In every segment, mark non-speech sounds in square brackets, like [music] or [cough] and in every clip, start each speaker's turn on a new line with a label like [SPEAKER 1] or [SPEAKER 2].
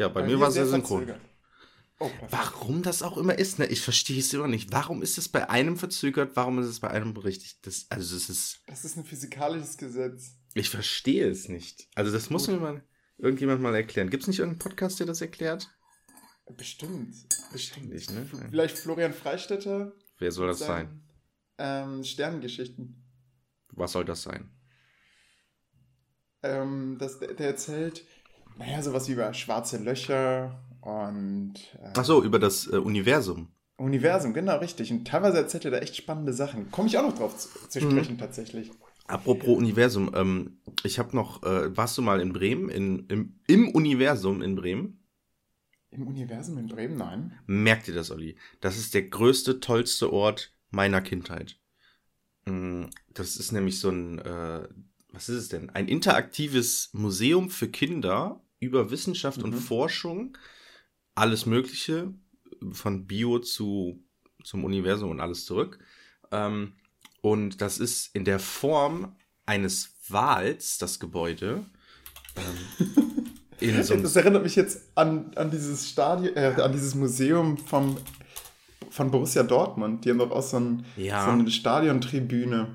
[SPEAKER 1] Ja, bei, bei mir war es sehr synchron. Oh, warum das auch immer ist, ne? Ich verstehe es immer nicht. Warum ist es bei einem verzögert, warum ist es bei einem richtig? Das, also das ist.
[SPEAKER 2] Das ist ein physikalisches Gesetz.
[SPEAKER 1] Ich verstehe es nicht. Also das Gut. muss mir mal irgendjemand mal erklären. Gibt es nicht irgendeinen Podcast, der das erklärt?
[SPEAKER 2] Bestimmt.
[SPEAKER 1] Bestimmt nicht, ne?
[SPEAKER 2] Vielleicht Florian Freistetter.
[SPEAKER 1] Wer soll das sein?
[SPEAKER 2] Ähm, Sternengeschichten.
[SPEAKER 1] Was soll das sein?
[SPEAKER 2] Ähm, das, der erzählt, naja, sowas wie über schwarze Löcher und.
[SPEAKER 1] Äh, Ach so, über das äh, Universum.
[SPEAKER 2] Universum, genau, richtig. Und teilweise erzählt er da echt spannende Sachen. Komme ich auch noch drauf zu, zu mhm. sprechen, mhm. tatsächlich.
[SPEAKER 1] Apropos Universum, ähm, ich habe noch, äh, warst du mal in Bremen, in, im, im Universum in Bremen?
[SPEAKER 2] Im Universum in Bremen, nein.
[SPEAKER 1] Merkt ihr das, Olli? Das ist der größte, tollste Ort meiner Kindheit. Mm, das ist nämlich so ein, äh, was ist es denn? Ein interaktives Museum für Kinder über Wissenschaft mhm. und Forschung. Alles Mögliche, von Bio zu, zum Universum und alles zurück. Ähm, und das ist in der Form eines Wals, das Gebäude.
[SPEAKER 2] Ähm, so das erinnert mich jetzt an, an dieses Stadion, äh, an dieses Museum vom, von Borussia Dortmund. Die haben doch auch so, ein, ja. so eine Stadiontribüne.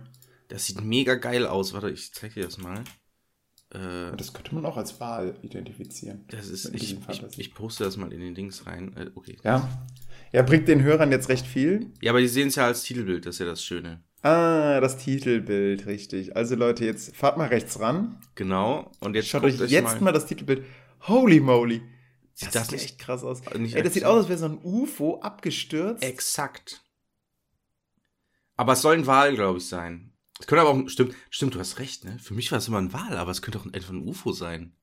[SPEAKER 1] Das sieht mega geil aus. Warte, ich zeig dir das mal.
[SPEAKER 2] Äh, das könnte man auch als Wahl identifizieren.
[SPEAKER 1] Das ist, ich, ich, ich, poste das mal in den Dings rein. Äh, okay.
[SPEAKER 2] Ja. Er bringt den Hörern jetzt recht viel.
[SPEAKER 1] Ja, aber die sehen es ja als Titelbild, das ist ja das Schöne.
[SPEAKER 2] Ah, das Titelbild, richtig. Also Leute, jetzt fahrt mal rechts ran.
[SPEAKER 1] Genau. Und jetzt
[SPEAKER 2] schaut euch jetzt mal. mal das Titelbild. Holy moly. Sieht das, das sieht echt krass aus. Ey, das sieht aus, als wäre so ein UFO abgestürzt.
[SPEAKER 1] Exakt. Aber es soll ein Wal, glaube ich, sein. Es könnte aber auch, stimmt, stimmt, du hast recht, ne? Für mich war es immer ein Wal, aber es könnte auch einfach ein UFO sein.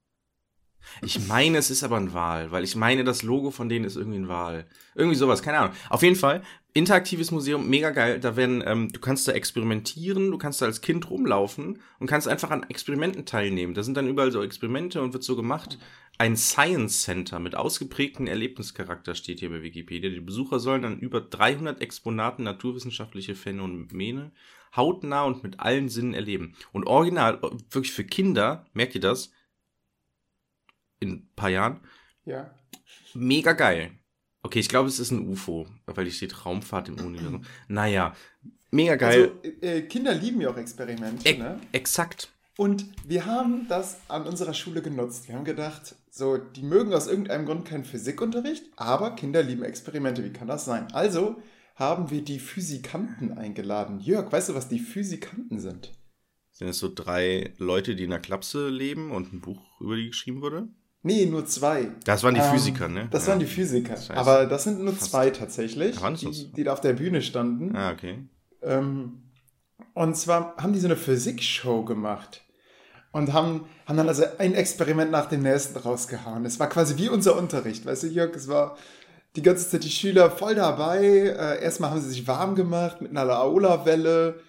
[SPEAKER 1] Ich meine, es ist aber ein Wal, weil ich meine, das Logo von denen ist irgendwie ein Wal. Irgendwie sowas, keine Ahnung. Auf jeden Fall, interaktives Museum, mega geil. Da werden, ähm, du kannst da experimentieren, du kannst da als Kind rumlaufen und kannst einfach an Experimenten teilnehmen. Da sind dann überall so Experimente und wird so gemacht. Ein Science Center mit ausgeprägten Erlebnischarakter steht hier bei Wikipedia. Die Besucher sollen dann über 300 Exponaten naturwissenschaftliche Phänomene hautnah und mit allen Sinnen erleben. Und original, wirklich für Kinder, merkt ihr das? In ein paar Jahren?
[SPEAKER 2] Ja.
[SPEAKER 1] Mega geil. Okay, ich glaube, es ist ein UFO, weil hier steht Raumfahrt im Universum. Naja, mega geil.
[SPEAKER 2] Also, äh, Kinder lieben ja auch Experimente, e ne?
[SPEAKER 1] Exakt.
[SPEAKER 2] Und wir haben das an unserer Schule genutzt. Wir haben gedacht, so, die mögen aus irgendeinem Grund keinen Physikunterricht, aber Kinder lieben Experimente. Wie kann das sein? Also haben wir die Physikanten eingeladen. Jörg, weißt du, was die Physikanten sind?
[SPEAKER 1] Sind es so drei Leute, die in einer Klapse leben und ein Buch über die geschrieben wurde?
[SPEAKER 2] Nee, nur zwei.
[SPEAKER 1] Das waren die ähm, Physiker, ne?
[SPEAKER 2] Das ja. waren die Physiker. Das heißt, aber das sind nur zwei tatsächlich, die, die da auf der Bühne standen.
[SPEAKER 1] Ah, okay.
[SPEAKER 2] Ähm, und zwar haben die so eine Physikshow gemacht und haben, haben dann also ein Experiment nach dem nächsten rausgehauen. Es war quasi wie unser Unterricht, weißt du, Jörg, es war die ganze Zeit die Schüler voll dabei. Äh, erstmal haben sie sich warm gemacht mit einer Laola-Welle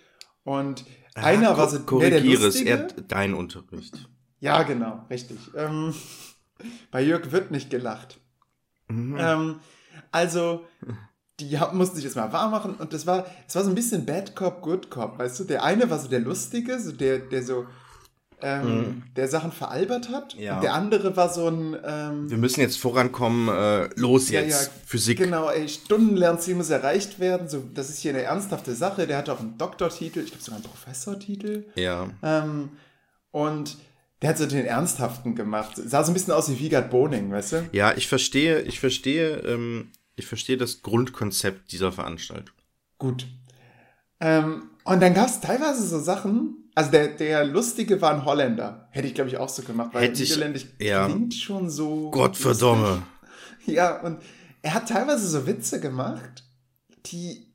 [SPEAKER 2] und ah, einer war so
[SPEAKER 1] korrigiere es, er dein Unterricht.
[SPEAKER 2] Ja, genau, richtig. Ähm, [laughs] bei Jörg wird nicht gelacht. Mhm. Ähm, also, die mussten sich jetzt mal warm machen und das war, es war so ein bisschen Bad Cop, Good Cop, weißt du? Der eine war so der Lustige, so der, der so ähm, mhm. der Sachen veralbert hat. Ja. Und der andere war so ein. Ähm,
[SPEAKER 1] Wir müssen jetzt vorankommen, äh, los ja, jetzt, ja, Physik.
[SPEAKER 2] Genau, ey, Stundenlernziel muss erreicht werden. So, das ist hier eine ernsthafte Sache. Der hat auch einen Doktortitel, ich glaube sogar einen Professortitel.
[SPEAKER 1] Ja.
[SPEAKER 2] Ähm, und der hat so den Ernsthaften gemacht. Sah so ein bisschen aus wie Wiegald Boning, weißt du?
[SPEAKER 1] Ja, ich verstehe, ich verstehe, ähm, ich verstehe das Grundkonzept dieser Veranstaltung.
[SPEAKER 2] Gut. Ähm, und dann gab es teilweise so Sachen, also der, der Lustige war ein Holländer. Hätte ich, glaube ich, auch so gemacht, weil
[SPEAKER 1] Hätte
[SPEAKER 2] Niederländisch
[SPEAKER 1] ich, ja.
[SPEAKER 2] klingt schon so.
[SPEAKER 1] Gottverdomme.
[SPEAKER 2] Ja, und er hat teilweise so Witze gemacht, die,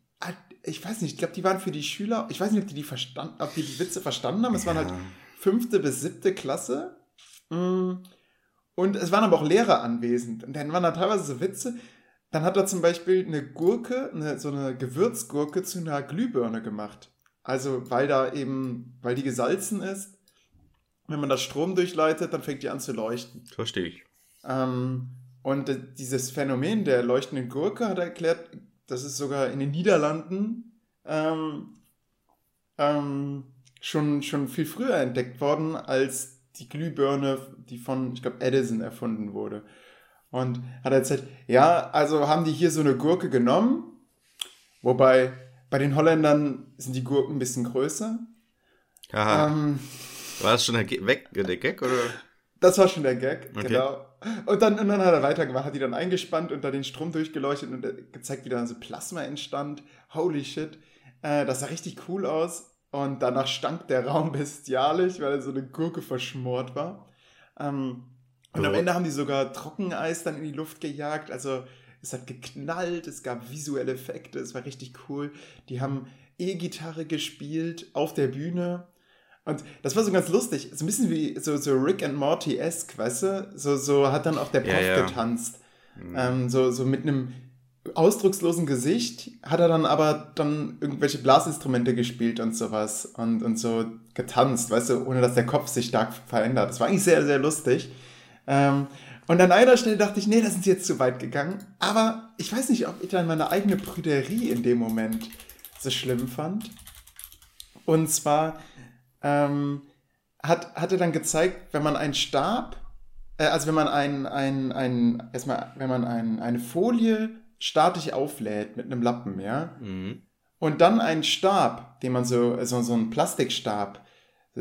[SPEAKER 2] ich weiß nicht, ich glaube, die waren für die Schüler, ich weiß nicht, ob die die, verstand, ob die, die Witze verstanden haben. Es ja. waren halt fünfte bis siebte Klasse. Mm. Und es waren aber auch Lehrer anwesend. Und dann waren da teilweise so Witze. Dann hat er zum Beispiel eine Gurke, eine, so eine Gewürzgurke zu einer Glühbirne gemacht. Also, weil da eben, weil die gesalzen ist, wenn man das Strom durchleitet, dann fängt die an zu leuchten.
[SPEAKER 1] Verstehe ich.
[SPEAKER 2] Ähm, und dieses Phänomen der leuchtenden Gurke hat er erklärt, das ist sogar in den Niederlanden ähm, ähm, schon, schon viel früher entdeckt worden als die Glühbirne, die von, ich glaube, Edison erfunden wurde. Und hat erzählt, ja, also haben die hier so eine Gurke genommen, wobei bei den Holländern sind die Gurken ein bisschen größer.
[SPEAKER 1] Aha. Ähm, war das schon der, Ge weg, der Gag oder?
[SPEAKER 2] Das war schon der Gag, okay. genau. Und dann, und dann hat er weitergemacht, hat die dann eingespannt und da den Strom durchgeleuchtet und gezeigt, wie da so Plasma entstand. Holy shit. Äh, das sah richtig cool aus. Und danach stank der Raum [laughs] bestialisch, weil so eine Gurke verschmort war. Ähm, und oh. am Ende haben die sogar Trockeneis dann in die Luft gejagt. Also es hat geknallt, es gab visuelle Effekte, es war richtig cool. Die haben E-Gitarre gespielt auf der Bühne. Und das war so ganz lustig. So ein bisschen wie so, so Rick and Morty-esque, weißt du? So, so hat dann auch der Prof ja, ja. getanzt. Mhm. Ähm, so, so mit einem ausdruckslosen Gesicht hat er dann aber dann irgendwelche Blasinstrumente gespielt und sowas und, und so getanzt, weißt du, ohne dass der Kopf sich stark verändert. Das war eigentlich sehr, sehr lustig. Ähm, und an einer Stelle dachte ich, nee, da sind sie jetzt zu weit gegangen. Aber ich weiß nicht, ob ich dann meine eigene Prüderie in dem Moment so schlimm fand. Und zwar ähm, hat, hat er dann gezeigt, wenn man einen Stab, äh, also wenn man ein, ein, ein, erstmal, wenn man ein, eine Folie statisch auflädt mit einem Lappen, ja. Mhm. Und dann einen Stab, den man so, also so einen Plastikstab,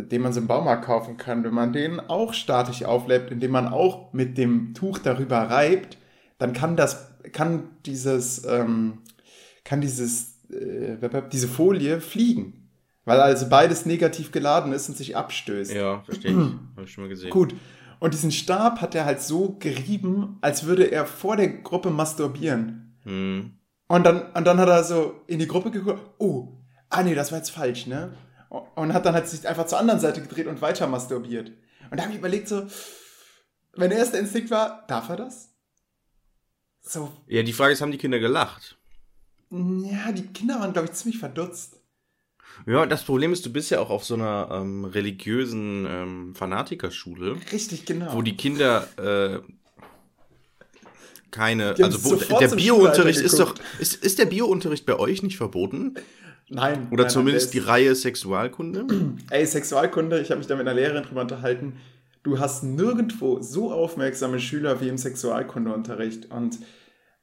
[SPEAKER 2] den man so im Baumarkt kaufen kann, wenn man den auch statisch auflädt, indem man auch mit dem Tuch darüber reibt, dann kann das, kann dieses, ähm, kann dieses, äh, diese Folie fliegen. Weil also beides negativ geladen ist und sich abstößt.
[SPEAKER 1] Ja, verstehe ich. [clears throat] Habe ich schon mal gesehen.
[SPEAKER 2] Gut. Und diesen Stab hat er halt so gerieben, als würde er vor der Gruppe masturbieren. Hm. Und, dann, und dann hat er so in die Gruppe geguckt, oh, ah nee, das war jetzt falsch, ne? Und hat dann halt sich einfach zur anderen Seite gedreht und weiter masturbiert. Und da habe ich überlegt so, wenn der erste Instinkt war, darf er das?
[SPEAKER 1] So. Ja, die Frage ist, haben die Kinder gelacht?
[SPEAKER 2] Ja, die Kinder waren, glaube ich, ziemlich verdutzt.
[SPEAKER 1] Ja, das Problem ist, du bist ja auch auf so einer ähm, religiösen ähm, Fanatikerschule.
[SPEAKER 2] Richtig, genau.
[SPEAKER 1] Wo die Kinder äh, keine, also wo, der Biounterricht ist doch, ist, ist der Biounterricht bei euch nicht verboten?
[SPEAKER 2] Nein.
[SPEAKER 1] Oder
[SPEAKER 2] nein,
[SPEAKER 1] zumindest die Reihe Sexualkunde? [clears throat]
[SPEAKER 2] Ey, Sexualkunde, ich habe mich da mit einer Lehrerin drüber unterhalten. Du hast nirgendwo so aufmerksame Schüler wie im Sexualkundeunterricht. Und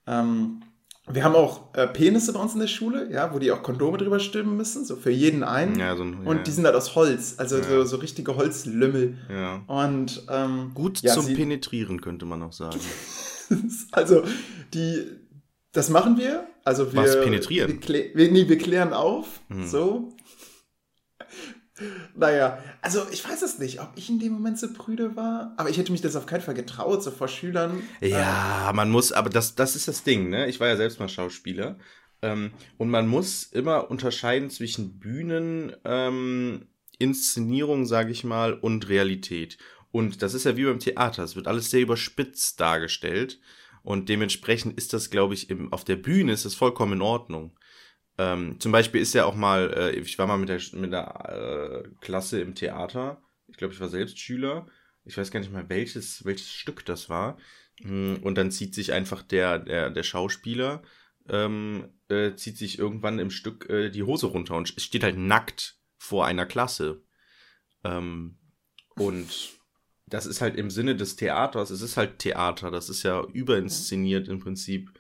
[SPEAKER 2] ähm, wir haben auch äh, Penisse bei uns in der Schule, ja, wo die auch Kondome drüber stimmen müssen, so für jeden einen. Ja, so ein, ja, und die sind halt aus Holz, also ja. so, so richtige Holzlümmel. Und ähm,
[SPEAKER 1] gut zum Penetrieren, könnte man auch sagen. [laughs]
[SPEAKER 2] also, die, das machen wir. Also wir,
[SPEAKER 1] Was penetrieren?
[SPEAKER 2] Wir, wir, nee, wir klären auf. Hm. So. Naja, also ich weiß es nicht, ob ich in dem Moment so prüde war, aber ich hätte mich das auf keinen Fall getraut, so vor Schülern.
[SPEAKER 1] Ja, ähm, man muss, aber das, das ist das Ding, ne? Ich war ja selbst mal Schauspieler. Ähm, und man muss immer unterscheiden zwischen Bühnen, ähm, Inszenierung, sage ich mal, und Realität. Und das ist ja wie beim Theater, es wird alles sehr überspitzt dargestellt. Und dementsprechend ist das, glaube ich, im, auf der Bühne ist das vollkommen in Ordnung. Ähm, zum Beispiel ist ja auch mal, äh, ich war mal mit der, mit der äh, Klasse im Theater. Ich glaube, ich war selbst Schüler. Ich weiß gar nicht mal, welches, welches Stück das war. Hm, und dann zieht sich einfach der, der, der Schauspieler, ähm, äh, zieht sich irgendwann im Stück äh, die Hose runter und steht halt nackt vor einer Klasse. Ähm, und das ist halt im Sinne des Theaters, es ist halt Theater, das ist ja überinszeniert im Prinzip.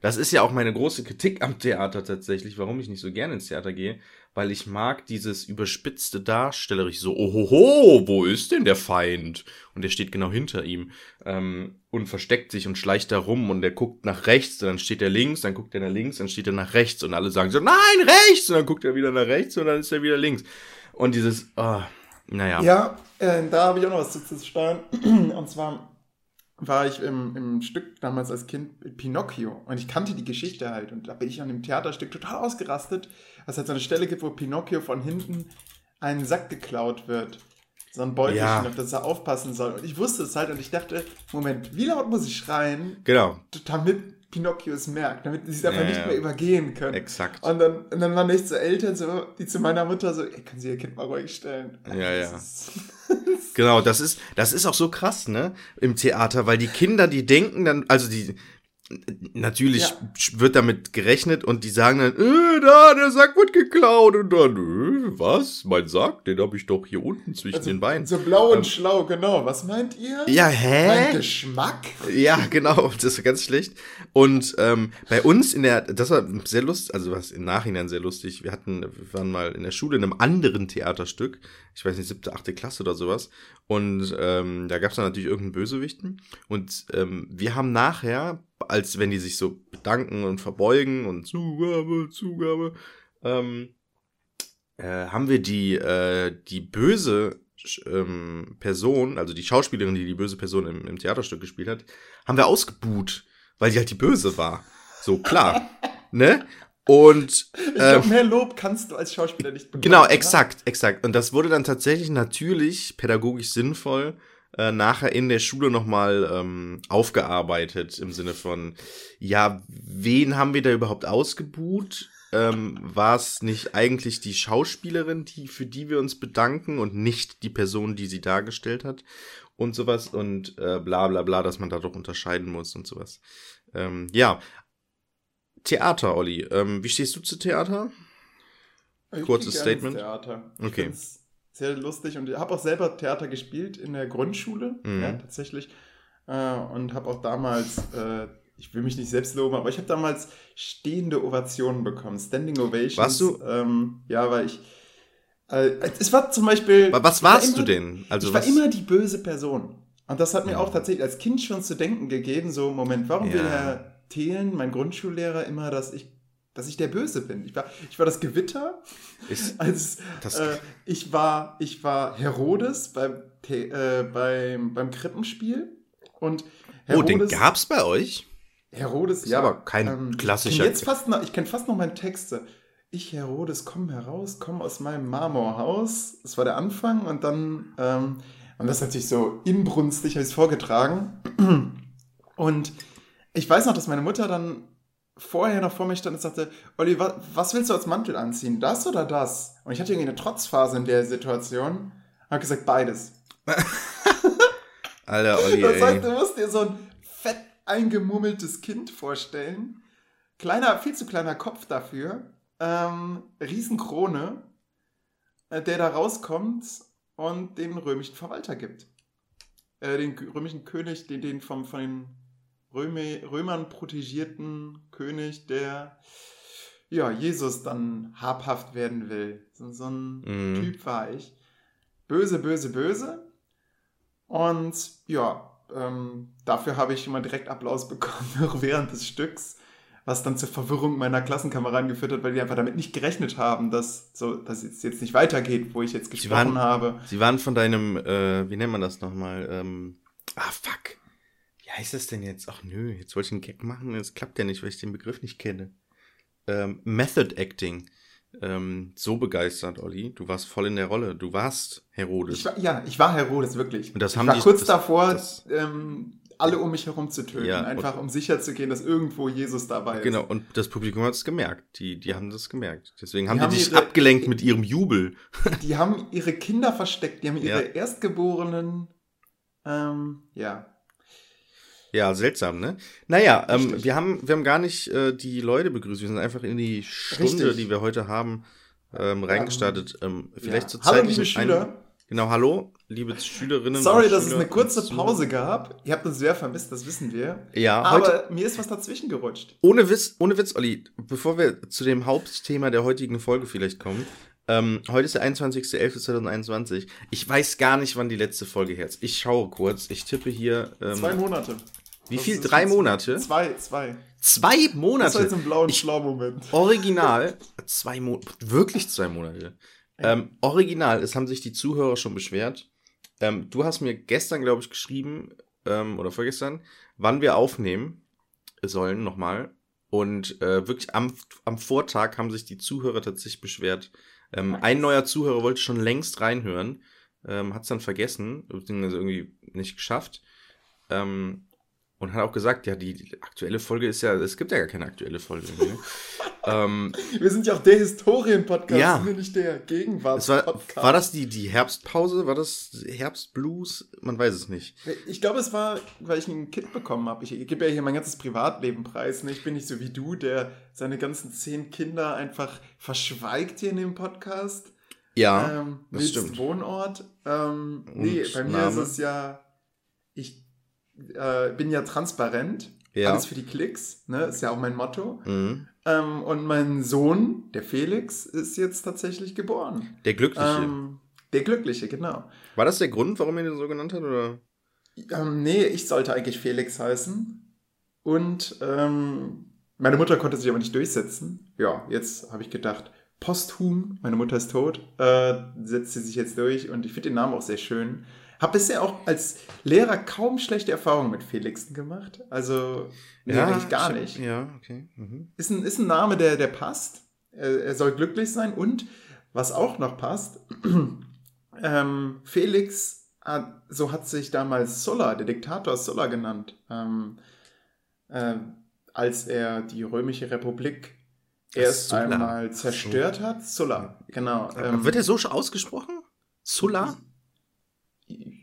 [SPEAKER 1] Das ist ja auch meine große Kritik am Theater tatsächlich, warum ich nicht so gerne ins Theater gehe, weil ich mag dieses überspitzte Darstellerisch so, ohoho, wo ist denn der Feind? Und der steht genau hinter ihm ähm, und versteckt sich und schleicht da rum und der guckt nach rechts, dann steht er links, dann guckt er nach links, dann steht er nach rechts und alle sagen so, nein, rechts! Und dann guckt er wieder nach rechts und dann ist er wieder links. Und dieses, oh, naja.
[SPEAKER 2] Ja, äh, da habe ich auch noch was zu steuern. [clears throat] Und zwar war ich im, im Stück damals als Kind Pinocchio und ich kannte die Geschichte halt und da bin ich an dem Theaterstück total ausgerastet, was halt so eine Stelle gibt, wo Pinocchio von hinten einen Sack geklaut wird. So ein Beutelchen, ja. auf das er aufpassen soll. Und ich wusste es halt und ich dachte, Moment, wie laut muss ich schreien?
[SPEAKER 1] Genau.
[SPEAKER 2] Damit Pinocchio es merkt, damit sie es einfach ja, nicht mehr übergehen können.
[SPEAKER 1] Exakt.
[SPEAKER 2] Und dann, und dann waren echt so Eltern, so, die zu meiner Mutter so, ey, können Sie Ihr Kind mal ruhig stellen?
[SPEAKER 1] Ja, ja. genau, das ist, das ist auch so krass, ne, im Theater, weil die Kinder, die denken dann, also die, natürlich ja. wird damit gerechnet und die sagen dann, äh, da, der Sack wird geklaut und dann, äh, was? Mein Sack? Den habe ich doch hier unten zwischen also, den Beinen.
[SPEAKER 2] So blau und ähm, schlau, genau. Was meint ihr?
[SPEAKER 1] Ja, hä?
[SPEAKER 2] Mein Geschmack?
[SPEAKER 1] Ja, genau. Das ist ganz schlecht. Und ähm, bei uns in der, das war sehr lustig, also was im Nachhinein sehr lustig. Wir hatten, wir waren mal in der Schule in einem anderen Theaterstück. Ich weiß nicht, siebte, achte Klasse oder sowas. Und ähm, da gab es dann natürlich irgendeinen Bösewichten. Und ähm, wir haben nachher als wenn die sich so bedanken und verbeugen und Zugabe, Zugabe, ähm, äh, haben wir die, äh, die böse ähm, Person, also die Schauspielerin, die die böse Person im, im Theaterstück gespielt hat, haben wir ausgebuht, weil sie halt die böse war. So, klar. [laughs] ne? Und
[SPEAKER 2] ich glaube, ähm, mehr Lob kannst du als Schauspieler nicht
[SPEAKER 1] bekommen. Genau, exakt, oder? exakt. Und das wurde dann tatsächlich natürlich pädagogisch sinnvoll äh, nachher in der Schule nochmal ähm, aufgearbeitet im Sinne von, ja, wen haben wir da überhaupt ausgebuht? Ähm, war es nicht eigentlich die Schauspielerin, die, für die wir uns bedanken und nicht die Person, die sie dargestellt hat und sowas und äh, bla bla bla, dass man da doch unterscheiden muss und sowas. Ähm, ja. Theater, Olli. Ähm, wie stehst du zu Theater? Kurzes Statement.
[SPEAKER 2] Theater. Okay sehr lustig und ich habe auch selber Theater gespielt in der Grundschule, mhm. ja, tatsächlich. Äh, und habe auch damals, äh, ich will mich nicht selbst loben, aber ich habe damals stehende Ovationen bekommen, Standing Ovations.
[SPEAKER 1] Warst du?
[SPEAKER 2] Ähm, ja, weil ich. Äh, es war zum Beispiel.
[SPEAKER 1] Was warst war immer, du denn?
[SPEAKER 2] Also ich was? war immer die böse Person. Und das hat mir ja. auch tatsächlich als Kind schon zu denken gegeben, so, Moment, warum ja. will Herr Thelen, mein Grundschullehrer, immer, dass ich dass ich der Böse bin. Ich war, ich war das Gewitter. Ist, [laughs] als, das äh, ich, war, ich war Herodes beim, äh, beim, beim Krippenspiel. Und
[SPEAKER 1] Herodes, oh, den gab's bei euch?
[SPEAKER 2] Herodes,
[SPEAKER 1] ja. aber kein ähm, klassischer.
[SPEAKER 2] Ich kenne kenn fast noch meine Texte. Ich, Herodes, komm heraus, komm aus meinem Marmorhaus. Das war der Anfang und dann, ähm, und das hat sich so inbrünstig, habe ich es vorgetragen. [clears throat] Und ich weiß noch, dass meine Mutter dann vorher noch vor mir stand und sagte, Olli, was, was willst du als Mantel anziehen? Das oder das? Und ich hatte irgendwie eine Trotzphase in der Situation. Habe gesagt, beides. [laughs]
[SPEAKER 1] Alter, Olli,
[SPEAKER 2] Das heißt, du musst dir so ein fett eingemummeltes Kind vorstellen. Kleiner, viel zu kleiner Kopf dafür. Ähm, Riesenkrone, äh, der da rauskommt und den römischen Verwalter gibt. Äh, den römischen König, den, den vom, von den Röme, Römern protegierten König, der ja, Jesus dann habhaft werden will. So, so ein mhm. Typ war ich. Böse, böse, böse. Und ja, ähm, dafür habe ich immer direkt Applaus [laughs] bekommen, auch während des Stücks, was dann zur Verwirrung meiner Klassenkameraden geführt hat, weil die einfach damit nicht gerechnet haben, dass, so, dass es jetzt nicht weitergeht, wo ich jetzt gesprochen
[SPEAKER 1] sie waren,
[SPEAKER 2] habe.
[SPEAKER 1] Sie waren von deinem, äh, wie nennt man das nochmal? Ähm, ah, fuck wie heißt das denn jetzt? Ach nö, jetzt wollte ich einen Gag machen, es klappt ja nicht, weil ich den Begriff nicht kenne. Ähm, Method Acting. Ähm, so begeistert, Olli. Du warst voll in der Rolle. Du warst Herodes.
[SPEAKER 2] Ich war, ja, ich war Herodes, wirklich.
[SPEAKER 1] Und das
[SPEAKER 2] ich
[SPEAKER 1] haben
[SPEAKER 2] war
[SPEAKER 1] die,
[SPEAKER 2] kurz
[SPEAKER 1] das,
[SPEAKER 2] davor,
[SPEAKER 1] das,
[SPEAKER 2] ähm, alle um mich herum zu töten. Ja, einfach um sicher zu gehen, dass irgendwo Jesus dabei ist.
[SPEAKER 1] Genau, und das Publikum hat es gemerkt. Die, die haben das gemerkt. Deswegen haben die, haben dich ihre, abgelenkt mit ihrem Jubel. [laughs]
[SPEAKER 2] Die haben ihre Kinder versteckt. Die haben ihre ja. Erstgeborenen, ähm, ja,
[SPEAKER 1] ja, seltsam, ne? Naja, ähm, wir, haben, wir haben gar nicht äh, die Leute begrüßt. Wir sind einfach in die Stunde, Richtig. die wir heute haben, ähm, reingestartet. Ähm, vielleicht ja. zur Zeit.
[SPEAKER 2] Hallo, liebe Schüler. Ein,
[SPEAKER 1] genau, hallo, liebe Schülerinnen.
[SPEAKER 2] Sorry, dass Schüler es eine kurze Pause gab. Ihr habt uns sehr vermisst, das wissen wir.
[SPEAKER 1] Ja,
[SPEAKER 2] aber heute, mir ist was dazwischen gerutscht.
[SPEAKER 1] Ohne Witz, ohne Witz, Olli, bevor wir zu dem Hauptthema der heutigen Folge vielleicht kommen. Ähm, heute ist der 21.11.2021. Ich weiß gar nicht, wann die letzte Folge her ist. Ich schaue kurz. Ich tippe hier.
[SPEAKER 2] Ähm, Zwei Monate.
[SPEAKER 1] Wie das viel? Drei Monate?
[SPEAKER 2] Zwei, zwei.
[SPEAKER 1] Zwei Monate? Das
[SPEAKER 2] war jetzt ein blauen Schlau-Moment.
[SPEAKER 1] Original, [laughs] zwei Monate, wirklich zwei Monate. Ähm, original, es haben sich die Zuhörer schon beschwert. Ähm, du hast mir gestern, glaube ich, geschrieben, ähm, oder vorgestern, wann wir aufnehmen sollen, nochmal. Und äh, wirklich am, am Vortag haben sich die Zuhörer tatsächlich beschwert. Ähm, ein neuer Zuhörer wollte schon längst reinhören, ähm, hat es dann vergessen, beziehungsweise irgendwie nicht geschafft. Ähm, und hat auch gesagt, ja, die, die, aktuelle Folge ist ja, es gibt ja gar keine aktuelle Folge. Ne? [laughs] ähm,
[SPEAKER 2] Wir sind ja auch der Historien-Podcast,
[SPEAKER 1] Ja.
[SPEAKER 2] sind nicht der
[SPEAKER 1] es war, war das die, die Herbstpause? War das Herbstblues? Man weiß es nicht.
[SPEAKER 2] Ich glaube, es war, weil ich ein Kind bekommen habe. Ich, gebe ja hier mein ganzes Privatleben preis. Ne? Ich bin nicht so wie du, der seine ganzen zehn Kinder einfach verschweigt hier in dem Podcast.
[SPEAKER 1] Ja,
[SPEAKER 2] ähm,
[SPEAKER 1] das stimmt.
[SPEAKER 2] Wohnort. Ähm, nee, bei mir
[SPEAKER 1] Name?
[SPEAKER 2] ist es ja, ich äh, bin ja transparent.
[SPEAKER 1] Ja.
[SPEAKER 2] Alles für die Klicks, ne? Ist ja auch mein Motto.
[SPEAKER 1] Mhm.
[SPEAKER 2] Ähm, und mein Sohn, der Felix, ist jetzt tatsächlich geboren.
[SPEAKER 1] Der Glückliche.
[SPEAKER 2] Ähm, der Glückliche, genau.
[SPEAKER 1] War das der Grund, warum ihr den so genannt hat? Oder?
[SPEAKER 2] Ähm, nee, ich sollte eigentlich Felix heißen. Und ähm, meine Mutter konnte sich aber nicht durchsetzen. Ja, jetzt habe ich gedacht, posthum, meine Mutter ist tot, äh, setzt sie sich jetzt durch und ich finde den Namen auch sehr schön. Habe bisher auch als Lehrer kaum schlechte Erfahrungen mit Felixen gemacht. Also, nee, eigentlich gar
[SPEAKER 1] ich-
[SPEAKER 2] nicht.
[SPEAKER 1] Ja, okay. Mhm.
[SPEAKER 2] Ist ein, ist ein Name, der, der passt. Er, er soll glücklich sein und was auch noch passt, [clears throat] ähm, Felix, hat, so hat sich damals Sulla, der Diktator Sulla genannt, ähm, äh, als er die römische Republik erst
[SPEAKER 1] Sulla.
[SPEAKER 2] einmal zerstört hat. Sulla, genau. ähm,
[SPEAKER 1] Wird er so ausgesprochen? Sulla?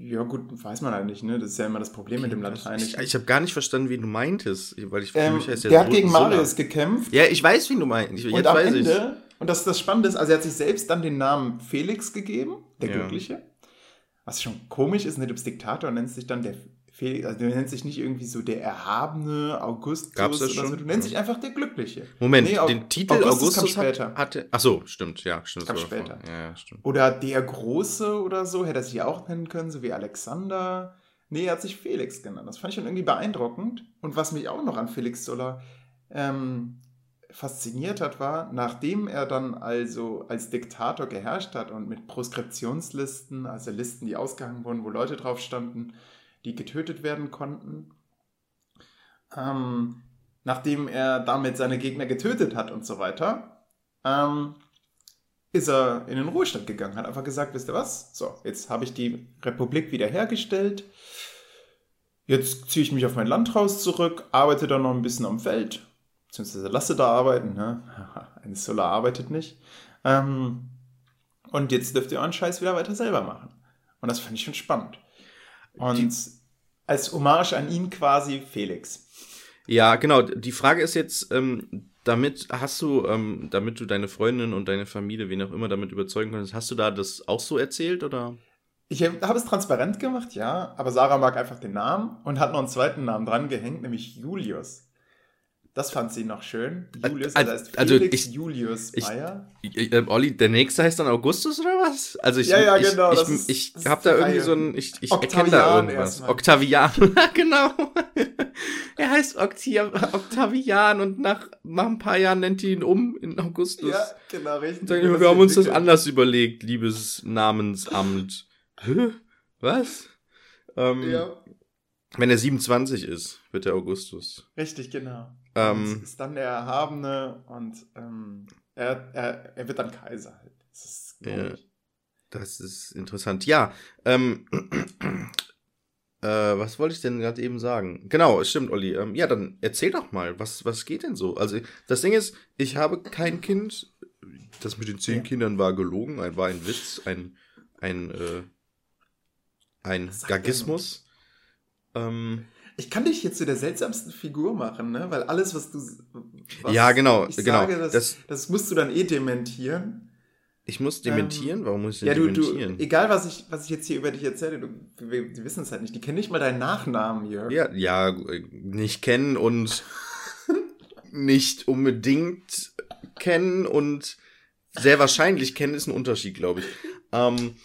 [SPEAKER 2] Ja gut, weiß man halt nicht, ne? Das ist ja immer das Problem mit dem Latein.
[SPEAKER 1] Ich, ich habe gar nicht verstanden, wie du meintest. Weil ich,
[SPEAKER 2] ähm,
[SPEAKER 1] mich heißt
[SPEAKER 2] der hat
[SPEAKER 1] Sulla.
[SPEAKER 2] gegen Marius gekämpft.
[SPEAKER 1] Ja, ich weiß, wie du meinst. Ich,
[SPEAKER 2] Und
[SPEAKER 1] jetzt
[SPEAKER 2] am
[SPEAKER 1] weiß ich.
[SPEAKER 2] Ende, und das, das Spannende ist, also er hat sich selbst dann den Namen Felix gegeben, der
[SPEAKER 1] Ja.
[SPEAKER 2] Glückliche. Was schon komisch ist, ne? du bist Diktator und nennst dich dann der Felix, also du nennst dich nicht irgendwie so der erhabene Augustus
[SPEAKER 1] Gab's das
[SPEAKER 2] oder
[SPEAKER 1] schon?
[SPEAKER 2] so, du nennst dich einfach der Glückliche.
[SPEAKER 1] Moment,
[SPEAKER 2] Nee,
[SPEAKER 1] den Titel
[SPEAKER 2] Augustus
[SPEAKER 1] Augustus,
[SPEAKER 2] später.
[SPEAKER 1] hatte. Ach so, stimmt, ja, stimmt.
[SPEAKER 2] Kam später.
[SPEAKER 1] Ja, stimmt.
[SPEAKER 2] Oder der Große oder so, hätte er sich ja auch nennen können, so wie Alexander. Nee, er hat sich Felix genannt. Das fand ich schon irgendwie beeindruckend. Und was mich auch noch an Felix Sulla ähm, fasziniert hat, war, nachdem er dann also als Diktator geherrscht hat und mit Proskriptionslisten, also Listen, die ausgehangen wurden, wo Leute drauf standen, die getötet werden konnten, ähm, nachdem er damit seine Gegner getötet hat und so weiter, ähm, ist er in den Ruhestand gegangen, hat einfach gesagt, wisst ihr was? So, jetzt habe ich die Republik wiederhergestellt. Jetzt ziehe ich mich auf mein Landhaus zurück, arbeite dann noch ein bisschen am Feld, beziehungsweise lasse da arbeiten. Ne? [laughs] Eine Solar arbeitet nicht. Ähm, und jetzt dürft ihr euren Scheiß wieder weiter selber machen. Und das fand ich schon spannend. Und als Hommage an ihn quasi Felix.
[SPEAKER 1] Ja, genau. Die Frage ist jetzt, ähm, damit hast du, ähm, damit du deine Freundin und deine Familie, wen auch immer, damit überzeugen konntest, hast du da das auch so erzählt oder?
[SPEAKER 2] Ich habe es transparent gemacht, ja, aber Sarah mag einfach den Namen und hat noch einen zweiten Namen dran gehängt, nämlich Julius. Das fand sie noch schön. Julius,
[SPEAKER 1] Al-
[SPEAKER 2] also heißt
[SPEAKER 1] also
[SPEAKER 2] Felix
[SPEAKER 1] ich-
[SPEAKER 2] Julius
[SPEAKER 1] ich-
[SPEAKER 2] Meyer.
[SPEAKER 1] Ich, äh, Olli, der nächste heißt dann Augustus oder was? Also ich,
[SPEAKER 2] Ja, ja,
[SPEAKER 1] ich,
[SPEAKER 2] genau,
[SPEAKER 1] Ich,
[SPEAKER 2] ist-
[SPEAKER 1] ich, ich
[SPEAKER 2] ist
[SPEAKER 1] da irgendwie so ein, ich, ich erkenne da irgendwas.
[SPEAKER 2] erstmal.
[SPEAKER 1] Octavian, [laughs] genau. er heißt Octia Octavian und nach, nach ein paar Jahren nennt die ihn um in Augustus.
[SPEAKER 2] Ja, genau, richtig.
[SPEAKER 1] Sagen, wir haben uns das anders überlegt, liebes Namensamt. Was? Ähm,
[SPEAKER 2] Ja,
[SPEAKER 1] Wenn er 27 ist, wird er Augustus.
[SPEAKER 2] richtig, genau.
[SPEAKER 1] Ähm,
[SPEAKER 2] ist dann der Erhabene und ähm, er, er, er wird dann Kaiser halt. Das ist komisch.
[SPEAKER 1] Das ist interessant. Ja, ähm, [clears throat] äh, was wollte ich denn gerade eben sagen? Genau, es stimmt, Olli. Ähm, ja, dann erzähl doch mal, was, was geht denn so? Also, das Ding ist, ich habe kein Kind. Das mit den zehn
[SPEAKER 2] Ja.
[SPEAKER 1] Kindern war gelogen, ein, war ein Witz, ein, ein, äh, ein Gagismus. Ähm,
[SPEAKER 2] Ich kann dich jetzt zu der seltsamsten Figur machen, ne? Weil alles, was du. Was
[SPEAKER 1] Ja, genau,
[SPEAKER 2] Ich
[SPEAKER 1] genau.
[SPEAKER 2] sage, das,
[SPEAKER 1] Das-
[SPEAKER 2] das, musst du dann eh dementieren.
[SPEAKER 1] ich muss dementieren. Warum muss ich denn
[SPEAKER 2] Ja, du, du,
[SPEAKER 1] dementieren?
[SPEAKER 2] egal was ich, was ich jetzt hier über dich erzähle, du, wir, die wissen es halt nicht. Die kennen nicht mal deinen Nachnamen, Jörg.
[SPEAKER 1] Ja, ja, äh, nicht kennen und nicht unbedingt kennen und sehr wahrscheinlich kennen ist ein Unterschied, glaube ich. Ähm,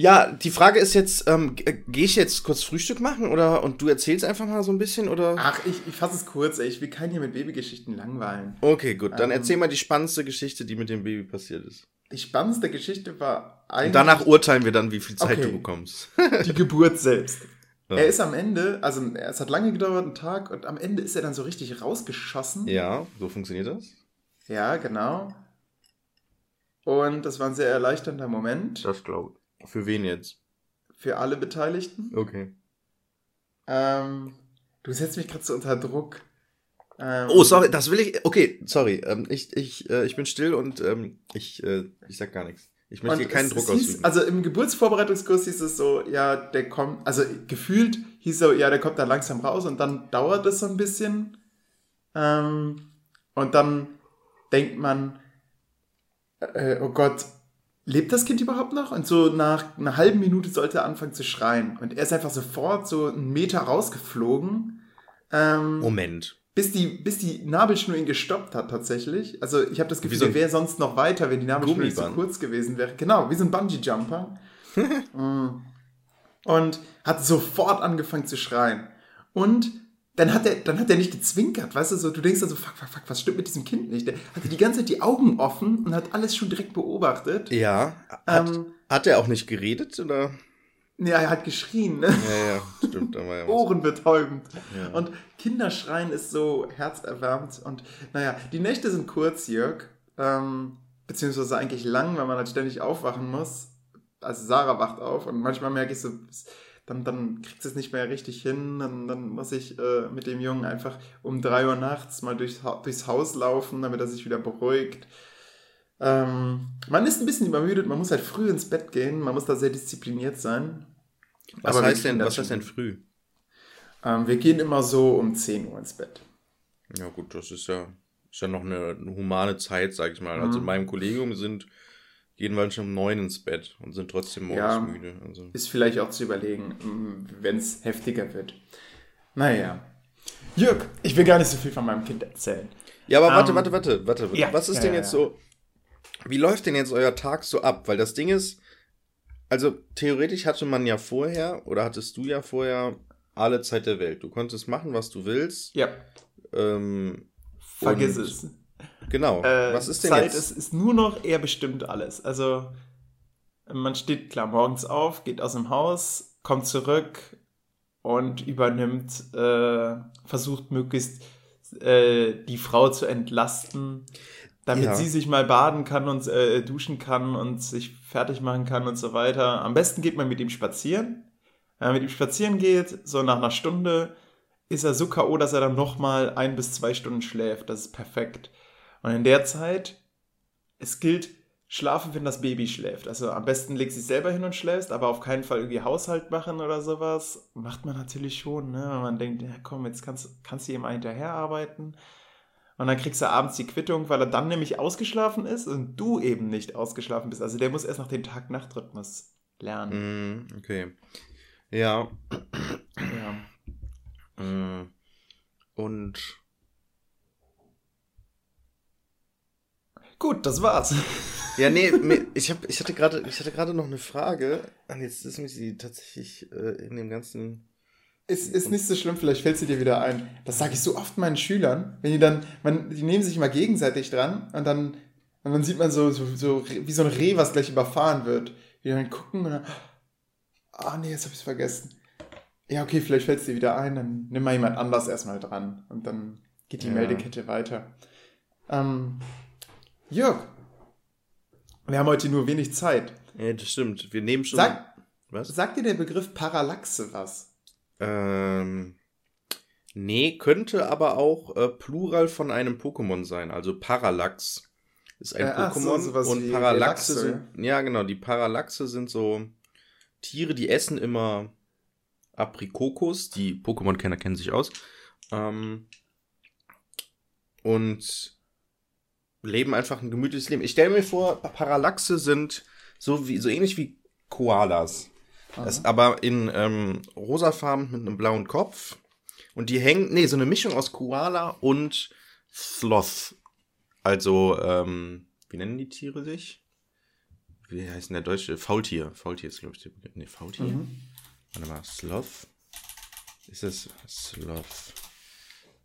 [SPEAKER 1] ja, die Frage ist jetzt, ähm, gehe ich jetzt kurz Frühstück machen oder und du erzählst einfach mal so ein bisschen oder?
[SPEAKER 2] Ach, ich, ich fasse es kurz, ey. Ich will keinen hier mit Babygeschichten langweilen.
[SPEAKER 1] Okay, gut, dann
[SPEAKER 2] Ähm.
[SPEAKER 1] erzähl mal die spannendste Geschichte, die mit dem Baby passiert ist.
[SPEAKER 2] Die spannendste Geschichte war
[SPEAKER 1] Und
[SPEAKER 2] eigentlich
[SPEAKER 1] danach urteilen wir dann, wie viel Zeit
[SPEAKER 2] Okay.
[SPEAKER 1] du bekommst. [laughs]
[SPEAKER 2] die Geburt selbst.
[SPEAKER 1] Ja.
[SPEAKER 2] Er ist am Ende, also es hat lange gedauert, einen Tag, und am Ende ist er dann so richtig rausgeschossen.
[SPEAKER 1] Ja, so funktioniert das.
[SPEAKER 2] Ja, genau. Und das war ein sehr erleichternder Moment
[SPEAKER 1] Das glaube ich. Für wen jetzt?
[SPEAKER 2] für alle Beteiligten.
[SPEAKER 1] Okay.
[SPEAKER 2] Ähm, du setzt mich gerade so unter Druck. Ähm,
[SPEAKER 1] Oh, sorry, das will ich. Okay, sorry. Ähm, ich, ich, äh, ich bin still und ähm, ich, äh, ich sag gar nichts. Ich möchte hier keinen
[SPEAKER 2] es-
[SPEAKER 1] Druck
[SPEAKER 2] es hieß,
[SPEAKER 1] ausüben.
[SPEAKER 2] Also im Geburtsvorbereitungskurs hieß es so, ja, der kommt, also gefühlt hieß so, ja, der kommt da langsam raus und dann dauert es so ein bisschen. Ähm, und dann denkt man, äh, oh Gott, lebt das Kind überhaupt noch? Und so nach einer halben Minute sollte er anfangen zu schreien. Und er ist einfach sofort so einen Meter rausgeflogen. Ähm,
[SPEAKER 1] Moment.
[SPEAKER 2] bis die, bis die Nabelschnur ihn gestoppt hat tatsächlich. Also ich habe das Gefühl,
[SPEAKER 1] so
[SPEAKER 2] der wäre sonst noch weiter, wenn die Nabelschnur nicht so kurz gewesen wäre. Genau, wie so ein Bungee-Jumper. [laughs] Mm. Und hat sofort angefangen zu schreien. Und dann hat er, dann hat er nicht gezwinkert, weißt du, so, du denkst dann so, fuck, fuck, fuck, was stimmt mit diesem Kind nicht? Der hatte die ganze Zeit die Augen offen und hat alles schon direkt beobachtet.
[SPEAKER 1] Ja. Hat,
[SPEAKER 2] Ähm,
[SPEAKER 1] hat er auch nicht geredet oder?
[SPEAKER 2] ja, er hat geschrien, ne?
[SPEAKER 1] Ja, ja, stimmt. Da war ja
[SPEAKER 2] ohrenbetäubend.
[SPEAKER 1] Ja.
[SPEAKER 2] Und Kinderschreien ist so herzerwärmend. Und naja, die Nächte sind kurz, Jörg. Ähm, beziehungsweise eigentlich lang, weil man halt ständig aufwachen muss. Also Sarah wacht auf und manchmal merke ich so, dann, dann kriegt es nicht mehr richtig hin. Dann, dann muss ich äh, mit dem Jungen einfach um 3 Uhr nachts mal durchs, durchs Haus laufen, damit er sich wieder beruhigt. Ähm, man ist ein bisschen übermüdet, man muss halt früh ins Bett gehen, man muss da sehr diszipliniert sein.
[SPEAKER 1] Was
[SPEAKER 2] Aber
[SPEAKER 1] heißt denn, was heißt denn früh?
[SPEAKER 2] Ähm, wir gehen immer so um 10 Uhr ins Bett.
[SPEAKER 1] Ja, gut, das ist ja, ist ja noch eine, eine humane Zeit, sag ich mal. Also
[SPEAKER 2] Mhm.
[SPEAKER 1] in meinem Kollegium sind, gehen wir schon um neun ins Bett und sind trotzdem morgens
[SPEAKER 2] Ja.
[SPEAKER 1] müde. Also.
[SPEAKER 2] Ist vielleicht auch zu überlegen, wenn es heftiger wird. Naja. Jörg, ich will gar nicht so viel von meinem Kind erzählen.
[SPEAKER 1] Ja, aber warte,
[SPEAKER 2] Ähm,
[SPEAKER 1] warte, warte, warte.
[SPEAKER 2] ja,
[SPEAKER 1] Was ist denn jetzt so, wie läuft denn jetzt euer Tag so ab? Weil das Ding ist, also theoretisch hatte man ja vorher, oder hattest du ja vorher alle Zeit der Welt. Du konntest machen, was du willst.
[SPEAKER 2] Ja,
[SPEAKER 1] Ähm,
[SPEAKER 2] vergiss es.
[SPEAKER 1] Genau.
[SPEAKER 2] Äh,
[SPEAKER 1] was ist denn
[SPEAKER 2] Zeit
[SPEAKER 1] jetzt?
[SPEAKER 2] Ist, ist nur noch er bestimmt alles. Also man steht klar morgens auf, geht aus dem Haus, kommt zurück und übernimmt, äh, versucht möglichst äh, die Frau zu entlasten, damit
[SPEAKER 1] Ja.
[SPEAKER 2] sie sich mal baden kann und äh, duschen kann und sich fertig machen kann und so weiter. Am besten geht man mit ihm spazieren. Wenn man mit ihm spazieren geht, so nach einer Stunde, ist er so K.O., dass er dann nochmal ein bis zwei Stunden schläft. Das ist perfekt. Und in der Zeit, es gilt, schlafen, wenn das Baby schläft. Also am besten legst du dich selber hin und schläfst, aber auf keinen Fall irgendwie Haushalt machen oder sowas. Macht man natürlich schon, ne? wenn man denkt, ja komm, jetzt kannst, kannst du ihm hinterher arbeiten. Und dann kriegst du abends die Quittung, weil er dann nämlich ausgeschlafen ist und du eben nicht ausgeschlafen bist. Also der muss erst noch den Tag-Nacht-Rhythmus lernen.
[SPEAKER 1] Mm, okay. Ja.
[SPEAKER 2] Ja.
[SPEAKER 1] mm, Und
[SPEAKER 2] Gut, das war's.
[SPEAKER 1] Ja, nee, ich, hab, ich hatte gerade ich hatte gerade noch eine Frage. Und jetzt ist mir sie tatsächlich äh, in dem ganzen.
[SPEAKER 2] Ist, ist nicht so schlimm, vielleicht fällt sie dir wieder ein. Das sage ich so oft meinen Schülern, wenn die dann, man, die nehmen sich mal gegenseitig dran und dann, und dann sieht man so, so, so wie so ein Reh, was gleich überfahren wird. Wie die dann gucken und dann, ah nee, jetzt hab ich's vergessen. Ja, okay, vielleicht fällt es dir wieder ein, dann nimm mal jemand anders erstmal dran und dann geht die
[SPEAKER 1] Ja.
[SPEAKER 2] Meldekette weiter. Ähm, Jörg, wir haben heute nur wenig Zeit.
[SPEAKER 1] Ja, das stimmt. Wir nehmen schon.
[SPEAKER 2] Sag,
[SPEAKER 1] was?
[SPEAKER 2] sagt dir der Begriff Parallaxe was?
[SPEAKER 1] Ähm, nee, könnte aber auch äh, Plural von einem Pokémon sein. Also Parallax ist ein
[SPEAKER 2] Äh, so,
[SPEAKER 1] Pokémon
[SPEAKER 2] sowas
[SPEAKER 1] und Parallaxe sind. Ja, genau. Die Parallaxe sind so Tiere, die essen immer Aprikokos. Die Pokémon-Kenner kennen sich aus. Ähm, und leben einfach ein gemütliches Leben. Ich stelle mir vor, Parallaxe sind so wie so ähnlich wie Koalas. Das aber in ähm, rosafarben mit einem blauen Kopf. Und die hängen, nee, so eine Mischung aus Koala und Sloth. Also, ähm, wie nennen die Tiere sich? Wie heißt denn der deutsche? Faultier. Faultier ist, glaube ich, der Begriff. Nee, Faultier?
[SPEAKER 2] Mhm.
[SPEAKER 1] Warte mal, Sloth? Ist es Sloth?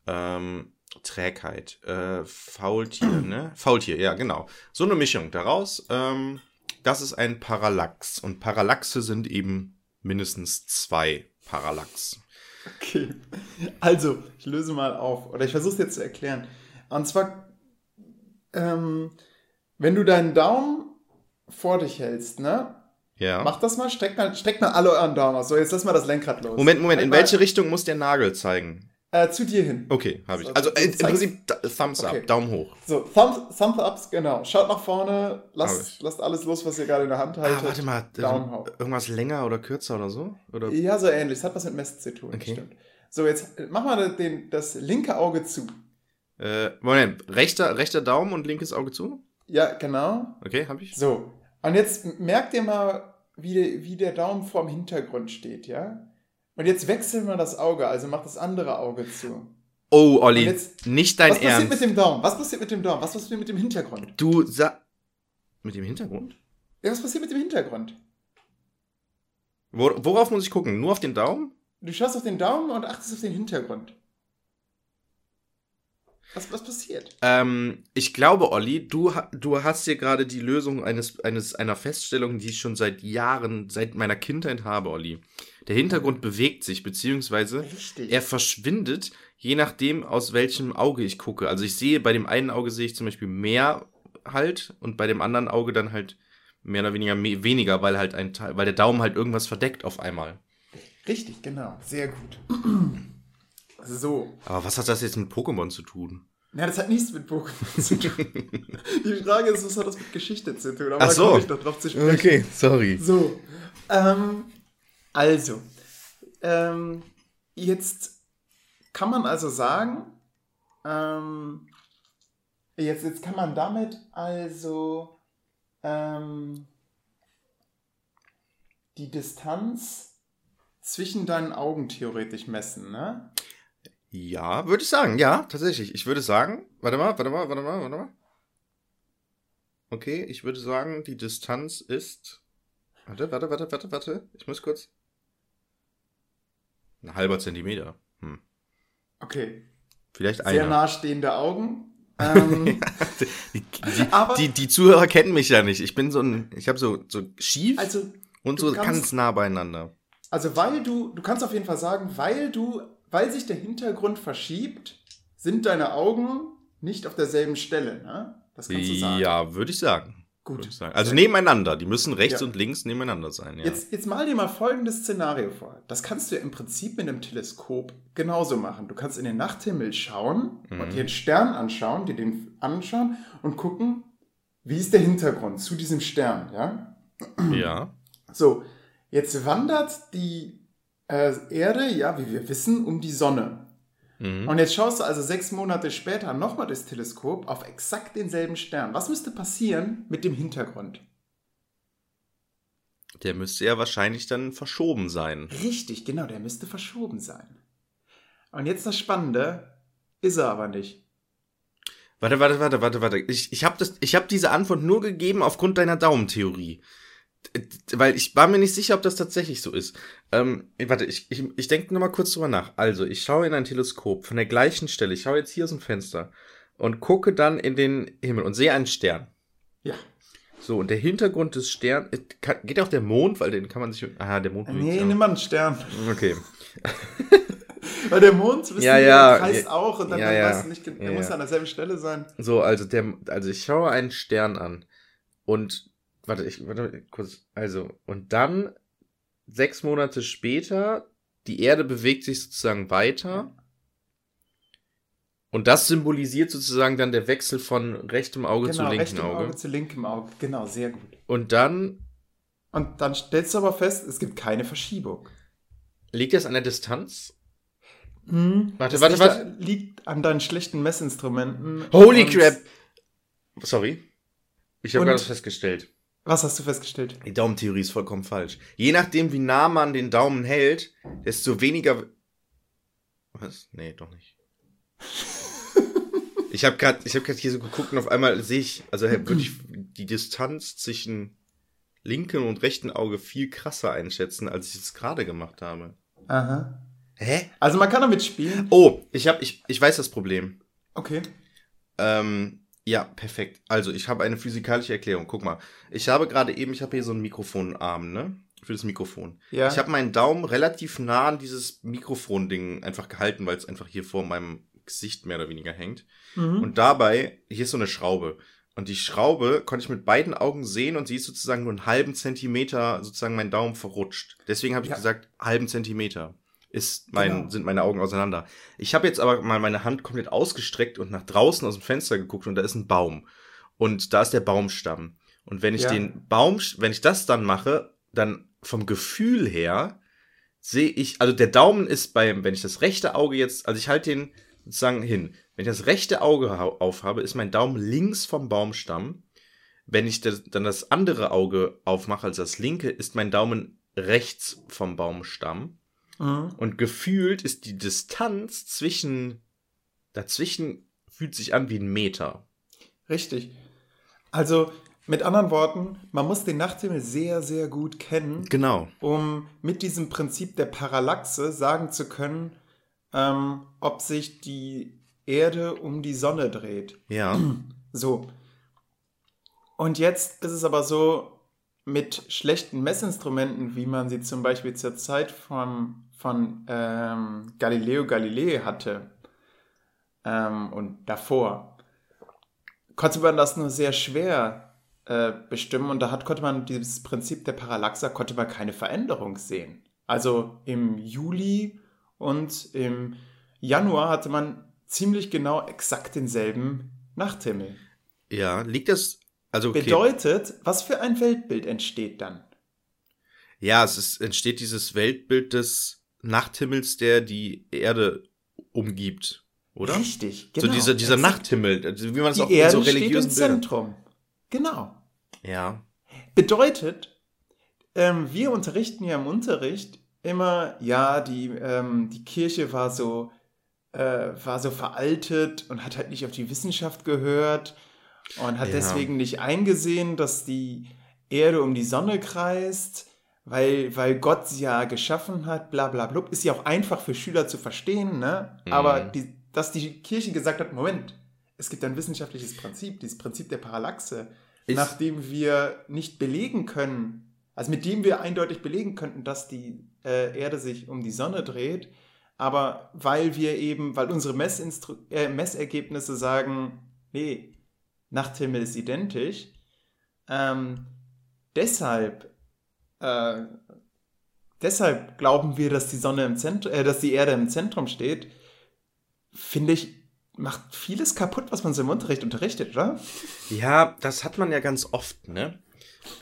[SPEAKER 1] Ähm, Trägheit. Äh, Faultier, ne? Faultier, ja, genau. So eine Mischung daraus. Ähm, das ist ein Parallax. Und Parallaxe sind eben mindestens zwei Parallax.
[SPEAKER 2] Okay. Also, ich löse mal auf. Oder ich versuche es jetzt zu erklären. Und zwar, ähm, wenn du deinen Daumen vor dich hältst, ne?
[SPEAKER 1] Ja.
[SPEAKER 2] Mach das mal, streck mal, streck mal alle euren Daumen aus. So, jetzt lass mal das Lenkrad los.
[SPEAKER 1] Moment, Moment, in welche Richtung muss der Nagel zeigen?
[SPEAKER 2] Äh, zu dir hin.
[SPEAKER 1] Okay, habe ich.
[SPEAKER 2] So,
[SPEAKER 1] Also äh, im Prinzip Thumbs
[SPEAKER 2] Okay.
[SPEAKER 1] up, Daumen hoch.
[SPEAKER 2] So, Thumbs, Thumbs ups, genau. Schaut nach vorne, lasst, lasst alles los, was ihr gerade in der Hand haltet.
[SPEAKER 1] Ah, warte mal,
[SPEAKER 2] Daumen
[SPEAKER 1] äh,
[SPEAKER 2] hoch.
[SPEAKER 1] irgendwas länger oder kürzer oder so? Oder?
[SPEAKER 2] Ja, so ähnlich. Das hat was mit Messen zu tun.
[SPEAKER 1] Okay.
[SPEAKER 2] Stimmt. So, jetzt äh, mach mal den, das linke Auge zu.
[SPEAKER 1] Äh, Moment, rechter, rechter Daumen und linkes Auge zu?
[SPEAKER 2] Ja, genau.
[SPEAKER 1] Okay, habe ich.
[SPEAKER 2] So. Und jetzt merkt ihr mal, wie der, wie der Daumen vorm Hintergrund steht, ja? Und jetzt wechseln wir das Auge, also macht das andere Auge zu.
[SPEAKER 1] Oh, Olli,
[SPEAKER 2] jetzt-
[SPEAKER 1] nicht dein
[SPEAKER 2] Was passiert
[SPEAKER 1] Ernst.
[SPEAKER 2] mit dem Daumen? Was passiert mit dem Daumen? Was passiert mit dem Hintergrund?
[SPEAKER 1] du sa Mit dem Hintergrund?
[SPEAKER 2] Ja, was passiert mit dem Hintergrund?
[SPEAKER 1] Wo, worauf muss ich gucken? Nur auf den Daumen?
[SPEAKER 2] Du schaust auf den Daumen und achtest auf den Hintergrund. Was, was passiert?
[SPEAKER 1] Ähm, ich glaube, Olli, du, du hast hier gerade die Lösung eines, eines, einer Feststellung, die ich schon seit Jahren, seit meiner Kindheit habe, Olli. Der Hintergrund bewegt sich, beziehungsweise
[SPEAKER 2] Richtig.
[SPEAKER 1] er verschwindet, je nachdem, aus welchem Auge ich gucke. Also ich sehe, bei dem einen Auge sehe ich zum Beispiel mehr halt und bei dem anderen Auge dann halt mehr oder weniger me weniger, weil halt ein Teil, weil der Daumen halt irgendwas verdeckt auf einmal.
[SPEAKER 2] Richtig, genau. Sehr gut. So.
[SPEAKER 1] Aber was hat das jetzt mit Pokémon zu tun?
[SPEAKER 2] Ja, das hat nichts mit Pokémon [laughs] zu tun. Die Frage ist, was hat das mit Geschichte zu tun? Aber
[SPEAKER 1] Ach
[SPEAKER 2] da
[SPEAKER 1] so.
[SPEAKER 2] komme ich noch drauf zu sprechen.
[SPEAKER 1] sorry.
[SPEAKER 2] So. Ähm, also. Ähm, jetzt kann man also sagen, ähm, jetzt, jetzt kann man damit also ähm, die Distanz zwischen deinen Augen theoretisch messen, ne?
[SPEAKER 1] Ja, würde ich sagen, ja, tatsächlich. Ich würde sagen, warte mal, warte mal, warte mal, warte mal. Okay, ich würde sagen, die Distanz ist. Warte, warte, warte, warte, warte. Ich muss kurz. Ein halber Zentimeter. Hm.
[SPEAKER 2] Okay.
[SPEAKER 1] Vielleicht
[SPEAKER 2] Sehr
[SPEAKER 1] einer.
[SPEAKER 2] nahestehende Augen. Ähm, [laughs]
[SPEAKER 1] Die, die, die, die Zuhörer kennen mich ja nicht. Ich bin so ein. Ich habe so, so schief
[SPEAKER 2] also
[SPEAKER 1] und so
[SPEAKER 2] kannst-
[SPEAKER 1] ganz nah beieinander.
[SPEAKER 2] Also weil du, du kannst auf jeden Fall sagen, weil du, weil sich der Hintergrund verschiebt, sind deine Augen nicht auf derselben Stelle, ne? Das kannst du sagen.
[SPEAKER 1] Ja, würde ich sagen.
[SPEAKER 2] Gut.
[SPEAKER 1] Also nebeneinander. Die müssen rechts
[SPEAKER 2] Ja.
[SPEAKER 1] und links nebeneinander sein. Ja.
[SPEAKER 2] Jetzt, jetzt mal dir mal folgendes Szenario vor. Das kannst du ja im Prinzip mit einem Teleskop genauso machen. Du kannst in den Nachthimmel schauen
[SPEAKER 1] Mhm.
[SPEAKER 2] und dir einen Stern anschauen, dir den anschauen und gucken, wie ist der Hintergrund zu diesem Stern, ja?
[SPEAKER 1] ja.
[SPEAKER 2] So, jetzt wandert die äh, Erde, ja, wie wir wissen, um die Sonne.
[SPEAKER 1] Mhm.
[SPEAKER 2] Und jetzt schaust du also sechs Monate später nochmal das Teleskop auf exakt denselben Stern. Was müsste passieren mit dem Hintergrund?
[SPEAKER 1] Der müsste ja wahrscheinlich dann verschoben sein.
[SPEAKER 2] Richtig, genau, der müsste verschoben sein. Und jetzt das Spannende, ist er aber nicht.
[SPEAKER 1] Warte, warte, warte, warte, warte. Ich, ich habe hab diese Antwort nur gegeben aufgrund deiner Daumentheorie. Weil ich war mir nicht sicher, ob das tatsächlich so ist. Ähm, warte, ich, ich, ich denke nur mal kurz drüber nach. Also, ich schaue in ein Teleskop von der gleichen Stelle. Ich schaue jetzt hier aus dem Fenster und gucke dann in den Himmel und sehe einen Stern.
[SPEAKER 2] Ja.
[SPEAKER 1] So, und der Hintergrund des Sterns. Geht auch der Mond, weil den kann man sich. Ah, der Mond.
[SPEAKER 2] Nee, nimm mal einen Stern.
[SPEAKER 1] Okay. [laughs]
[SPEAKER 2] Weil der Mond, wissen
[SPEAKER 1] Ja, ja,
[SPEAKER 2] kreist
[SPEAKER 1] ja.
[SPEAKER 2] auch und dann,
[SPEAKER 1] Ja, ja.
[SPEAKER 2] weißt du nicht, der muss
[SPEAKER 1] ja.
[SPEAKER 2] an derselben Stelle sein.
[SPEAKER 1] So, also der, also ich schaue einen Stern an und warte, ich warte kurz. Also und dann sechs Monate später die Erde bewegt sich sozusagen weiter und das symbolisiert sozusagen dann der Wechsel von rechtem Auge zu
[SPEAKER 2] genau,
[SPEAKER 1] linken
[SPEAKER 2] rechtem
[SPEAKER 1] Auge.
[SPEAKER 2] Auge zu linkem Auge. Genau, sehr gut.
[SPEAKER 1] Und dann
[SPEAKER 2] Und dann stellst du aber fest, es gibt keine Verschiebung.
[SPEAKER 1] liegt das an der Distanz.
[SPEAKER 2] Warte,
[SPEAKER 1] Warte, warte,
[SPEAKER 2] liegt,
[SPEAKER 1] warte.
[SPEAKER 2] liegt an deinen schlechten Messinstrumenten.
[SPEAKER 1] Holy crap! Sorry, ich habe gerade festgestellt.
[SPEAKER 2] Was hast du festgestellt?
[SPEAKER 1] Die Daumentheorie ist vollkommen falsch. Je nachdem, wie nah man den Daumen hält, desto weniger. Was? Nee, doch nicht. [laughs] Ich habe gerade hab grad hier so geguckt und auf einmal sehe ich, also würde ich die Distanz zwischen linkem und rechten Auge viel krasser einschätzen, als ich es gerade gemacht habe.
[SPEAKER 2] Aha.
[SPEAKER 1] Hä?
[SPEAKER 2] Also man kann damit spielen.
[SPEAKER 1] Oh, ich habe, ich, ich weiß das Problem.
[SPEAKER 2] Okay.
[SPEAKER 1] Ähm, ja, perfekt. Also, ich habe eine physikalische Erklärung. Guck mal. Ich habe gerade eben, ich habe hier so einen Mikrofonarm, ne? Für das Mikrofon.
[SPEAKER 2] Ja.
[SPEAKER 1] Ich habe meinen Daumen relativ nah an dieses Mikrofon-Ding einfach gehalten, weil es einfach hier vor meinem Gesicht mehr oder weniger hängt.
[SPEAKER 2] Mhm.
[SPEAKER 1] Und dabei, hier ist so eine Schraube. Und die Schraube konnte ich mit beiden Augen sehen und sie ist sozusagen nur einen halben Zentimeter sozusagen mein Daumen verrutscht. Deswegen habe ich
[SPEAKER 2] Ja.
[SPEAKER 1] gesagt, halben Zentimeter. Ist mein, genau. sind meine Augen auseinander. Ich habe jetzt aber mal meine Hand komplett ausgestreckt und nach draußen aus dem Fenster geguckt und da ist ein Baum. Und da ist der Baumstamm. Und wenn ich ja. den Baum, wenn ich das dann mache, dann vom Gefühl her sehe ich, also der Daumen ist beim, wenn ich das rechte Auge jetzt, also ich halte den sozusagen hin. Wenn ich das rechte Auge aufhabe, ist mein Daumen links vom Baumstamm. Wenn ich das, dann das andere Auge aufmache, also das linke, ist mein Daumen rechts vom Baumstamm. Mhm. Und gefühlt ist die Distanz zwischen, dazwischen fühlt sich an wie ein Meter.
[SPEAKER 2] Richtig. Also mit anderen Worten, man muss den Nachthimmel sehr, sehr gut kennen.
[SPEAKER 1] Genau.
[SPEAKER 2] Um mit diesem Prinzip der Parallaxe sagen zu können, ähm, ob sich die Erde um die Sonne dreht.
[SPEAKER 1] Ja.
[SPEAKER 2] So. Und jetzt ist es aber so, mit schlechten Messinstrumenten, wie man sie zum Beispiel zur Zeit von, von ähm, Galileo Galilei hatte ähm, und davor, konnte man das nur sehr schwer äh, bestimmen und da hat, konnte man dieses Prinzip der Parallaxa, konnte man keine Veränderung sehen. Also im Juli und im Januar hatte man ziemlich genau exakt denselben Nachthimmel.
[SPEAKER 1] Ja, liegt das also
[SPEAKER 2] okay. Bedeutet, was für ein Weltbild entsteht dann?
[SPEAKER 1] Ja, es ist, entsteht dieses Weltbild des Nachthimmels, der die Erde umgibt, oder?
[SPEAKER 2] Richtig,
[SPEAKER 1] genau. So dieser, dieser Nachthimmel, wie man es auch
[SPEAKER 2] Erde in so religiösen steht im Zentrum. Genau.
[SPEAKER 1] Ja.
[SPEAKER 2] Bedeutet, ähm, wir unterrichten ja im Unterricht immer, ja, die, ähm, die Kirche war so, äh, war so veraltet und hat halt nicht auf die Wissenschaft gehört und hat ja. deswegen nicht eingesehen, dass die Erde um die Sonne kreist, weil, weil Gott sie ja geschaffen hat, bla bla bla. Ist ja auch einfach für Schüler zu verstehen, ne? Mhm. Aber die, dass die Kirche gesagt hat, Moment, es gibt ein wissenschaftliches Prinzip, dieses Prinzip der Parallaxe, ist nachdem wir nicht belegen können, also mit dem wir eindeutig belegen könnten, dass die äh, Erde sich um die Sonne dreht, aber weil wir eben, weil unsere Messinstru äh, Messergebnisse sagen, nee, Nachthimmel ist identisch. Ähm, deshalb, äh, deshalb glauben wir, dass die Sonne im Zentrum, äh, dass die Erde im Zentrum steht. Finde ich, macht vieles kaputt, was man so im Unterricht unterrichtet, oder?
[SPEAKER 1] Ja, das hat man ja ganz oft, ne?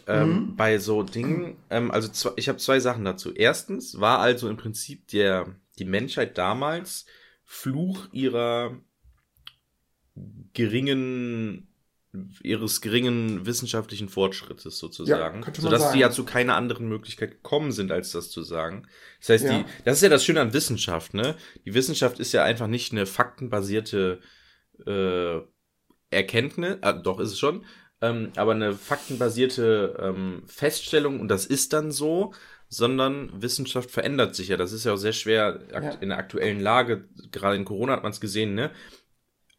[SPEAKER 1] Ähm, mhm. Bei so Dingen, ähm, also zwei, ich habe zwei Sachen dazu. Erstens war also im Prinzip der, die Menschheit damals Fluch ihrer geringen ihres geringen wissenschaftlichen Fortschrittes sozusagen, ja, sodass sagen. die ja zu keiner anderen Möglichkeit gekommen sind, als das zu sagen. Das heißt, ja. die, das ist ja das Schöne an Wissenschaft, ne? Die Wissenschaft ist ja einfach nicht eine faktenbasierte äh, Erkenntnis, äh, doch ist es schon, ähm, aber eine faktenbasierte ähm, Feststellung und das ist dann so, sondern Wissenschaft verändert sich ja. Das ist ja auch sehr schwer ja. in der aktuellen Lage. Gerade in Corona hat man es gesehen, ne?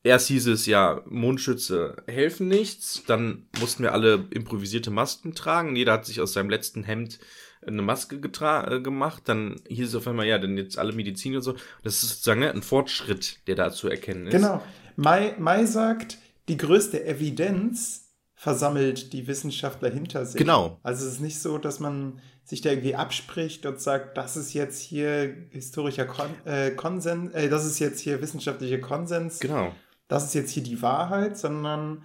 [SPEAKER 1] Erst hieß es ja, Mundschütze helfen nichts. Dann mussten wir alle improvisierte Masken tragen. Jeder hat sich aus seinem letzten Hemd eine Maske äh, gemacht. Dann hieß es auf einmal, ja, dann jetzt alle Medizin und so. Das ist sozusagen ne, ein Fortschritt, der da zu erkennen ist.
[SPEAKER 2] Genau. Mai, Mai sagt, die größte Evidenz versammelt die Wissenschaftler hinter sich.
[SPEAKER 1] Genau.
[SPEAKER 2] Also es ist nicht so, dass man sich da irgendwie abspricht und sagt, das ist jetzt hier historischer Kon äh, Konsens, äh, das ist jetzt hier wissenschaftlicher Konsens.
[SPEAKER 1] Genau
[SPEAKER 2] das ist jetzt hier die Wahrheit, sondern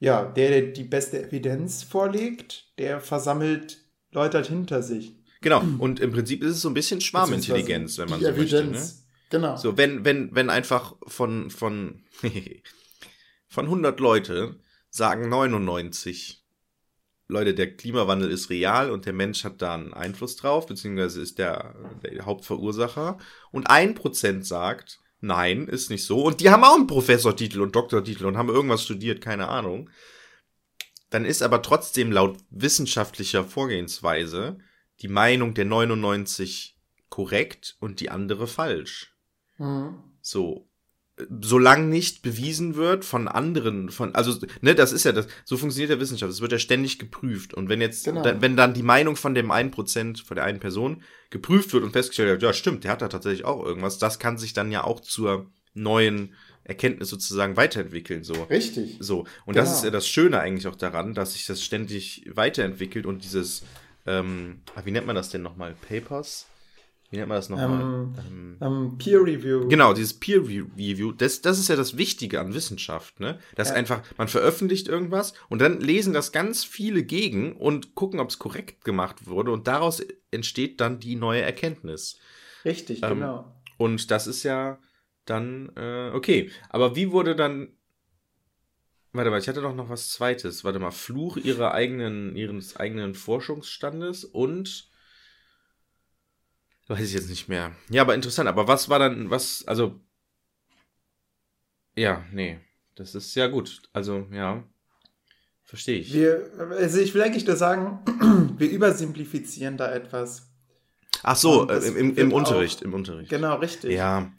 [SPEAKER 2] ja, der, der die beste Evidenz vorlegt, der versammelt Leute halt hinter sich.
[SPEAKER 1] Genau, und im Prinzip ist es so ein bisschen Schwarmintelligenz, wenn man so Evidenz. möchte. Ne?
[SPEAKER 2] Genau.
[SPEAKER 1] So, wenn, wenn, wenn einfach von, von, [laughs] von 100 Leute sagen 99, Leute, der Klimawandel ist real und der Mensch hat da einen Einfluss drauf, beziehungsweise ist der, der Hauptverursacher. Und ein Prozent sagt, Nein, ist nicht so. Und die haben auch einen Professortitel und Doktortitel und haben irgendwas studiert, keine Ahnung. Dann ist aber trotzdem laut wissenschaftlicher Vorgehensweise die Meinung der 99 korrekt und die andere falsch. Mhm. So solange nicht bewiesen wird von anderen, von, also, ne, das ist ja das, so funktioniert der Wissenschaft. Es wird ja ständig geprüft. Und wenn jetzt, genau. da, wenn dann die Meinung von dem einen Prozent, von der einen Person geprüft wird und festgestellt wird, ja, stimmt, der hat da tatsächlich auch irgendwas, das kann sich dann ja auch zur neuen Erkenntnis sozusagen weiterentwickeln, so.
[SPEAKER 2] Richtig.
[SPEAKER 1] So. Und genau. das ist ja das Schöne eigentlich auch daran, dass sich das ständig weiterentwickelt und dieses, ähm, wie nennt man das denn nochmal? Papers? Wie nennt man das nochmal?
[SPEAKER 2] Ähm, ähm, ähm, Peer Review.
[SPEAKER 1] Genau, dieses Peer Review, das, das ist ja das Wichtige an Wissenschaft, ne? Dass
[SPEAKER 2] Ja.
[SPEAKER 1] einfach, man veröffentlicht irgendwas und dann lesen das ganz viele gegen und gucken, ob es korrekt gemacht wurde und daraus entsteht dann die neue Erkenntnis.
[SPEAKER 2] Richtig,
[SPEAKER 1] Ähm,
[SPEAKER 2] genau.
[SPEAKER 1] Und das ist ja dann, äh, okay. Aber wie wurde dann. Warte mal, ich hatte doch noch was Zweites. Warte mal, Fluch ihrer eigenen, ihres eigenen Forschungsstandes und. Weiß ich jetzt nicht mehr. Ja, aber interessant. Aber was war dann, was, also. Ja, nee. Das ist ja gut. Also, ja. Verstehe ich.
[SPEAKER 2] Wir, also ich will eigentlich nur sagen, [clears throat] wir übersimplifizieren da etwas.
[SPEAKER 1] Ach so, äh, im, im, im
[SPEAKER 2] auch-
[SPEAKER 1] Unterricht, im Unterricht.
[SPEAKER 2] Genau, richtig.
[SPEAKER 1] Ja,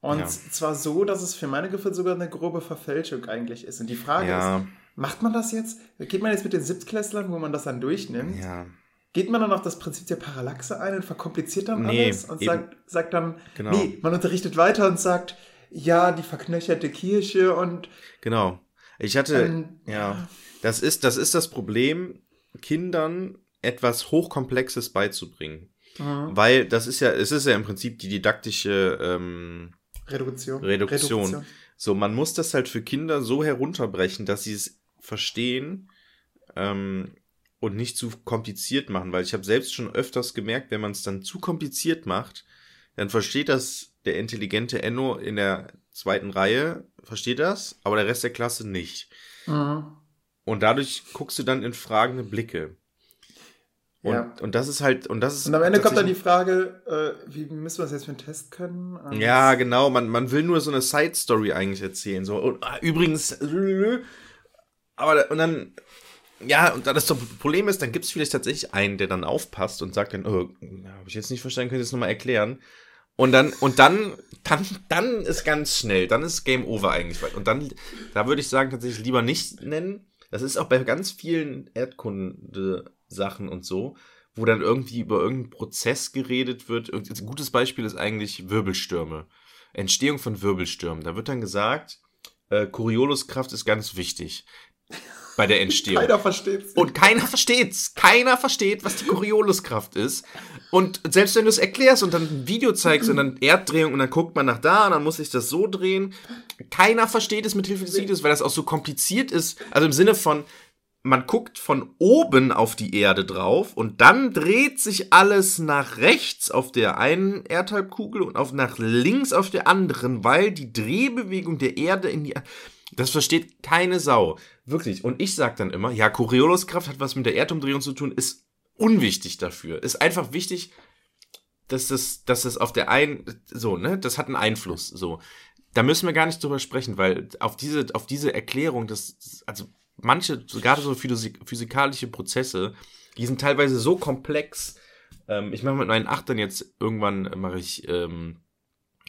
[SPEAKER 2] Und
[SPEAKER 1] ja.
[SPEAKER 2] zwar so, dass es für meine Gefühle sogar eine grobe Verfälschung eigentlich ist. Und die Frage ist,
[SPEAKER 1] ja,
[SPEAKER 2] macht man das jetzt? Geht man jetzt mit den Siebtklässlern, wo man das dann durchnimmt?
[SPEAKER 1] ja,
[SPEAKER 2] Geht man dann auf das Prinzip der Parallaxe ein und verkompliziert dann
[SPEAKER 1] Nee,
[SPEAKER 2] alles und sagt, sagt dann,
[SPEAKER 1] Genau.
[SPEAKER 2] nee, man unterrichtet weiter und sagt, ja, die verknöcherte Kirche und
[SPEAKER 1] genau. Ich hatte,
[SPEAKER 2] ähm,
[SPEAKER 1] Ja, das ist, das ist das Problem, Kindern etwas Hochkomplexes beizubringen.
[SPEAKER 2] mhm.
[SPEAKER 1] Weil das ist ja, es ist ja im Prinzip die didaktische, ähm,
[SPEAKER 2] Reduktion.
[SPEAKER 1] Reduktion. so, man muss das halt für Kinder so herunterbrechen, dass sie es verstehen ähm, und nicht zu kompliziert machen. Weil ich habe selbst schon öfters gemerkt, wenn man es dann zu kompliziert macht, dann versteht das der intelligente Enno in der zweiten Reihe, versteht das, aber der Rest der Klasse nicht.
[SPEAKER 2] Mhm.
[SPEAKER 1] Und dadurch guckst du dann in fragende Blicke. Und,
[SPEAKER 2] Ja.
[SPEAKER 1] und das ist halt, und das ist.
[SPEAKER 2] Und am Ende kommt dann die Frage, äh, wie müssen wir das jetzt für einen Test können? Und
[SPEAKER 1] Ja, genau, man, man will nur so eine Side-Story eigentlich erzählen. So, und, ah, übrigens, äh, aber und dann, ja, und dann das Problem ist, dann gibt es vielleicht tatsächlich einen, der dann aufpasst und sagt dann, oh, habe ich jetzt nicht verstanden, könnt ihr das nochmal erklären? Und dann, und dann, dann, dann ist ganz schnell, dann ist Game Over eigentlich. Und dann, da würde ich sagen, tatsächlich lieber nicht nennen. Das ist auch bei ganz vielen Erdkunde-Sachen und so, wo dann irgendwie über irgendeinen Prozess geredet wird. Ein gutes Beispiel ist eigentlich Wirbelstürme. Entstehung von Wirbelstürmen. Da wird dann gesagt, äh, Corioliskraft ist ganz wichtig bei der [laughs] Entstehung.
[SPEAKER 2] Keiner versteht
[SPEAKER 1] Und keiner versteht's. Keiner versteht, was die Corioliskraft ist. Und selbst wenn du es erklärst und dann ein Video zeigst und dann Erddrehung und dann guckt man nach da und dann muss ich das so drehen, keiner versteht es mit Hilfe des Videos, weil das auch so kompliziert ist. Also im Sinne von, man guckt von oben auf die Erde drauf und dann dreht sich alles nach rechts auf der einen Erdhalbkugel und auf nach links auf der anderen, weil die Drehbewegung der Erde in die das versteht keine Sau. Wirklich. Und ich sag dann immer, ja, Corioliskraft hat was mit der Erdumdrehung zu tun, ist unwichtig dafür. Ist einfach wichtig, dass das, dass das auf der einen, so, ne, das hat einen Einfluss, so. Da müssen wir gar nicht drüber sprechen, weil auf diese, auf diese Erklärung, das, also manche, gerade so physik physikalische Prozesse, die sind teilweise so komplex. Ähm, ich mache mit meinen Achtern jetzt irgendwann, mache ich, ähm,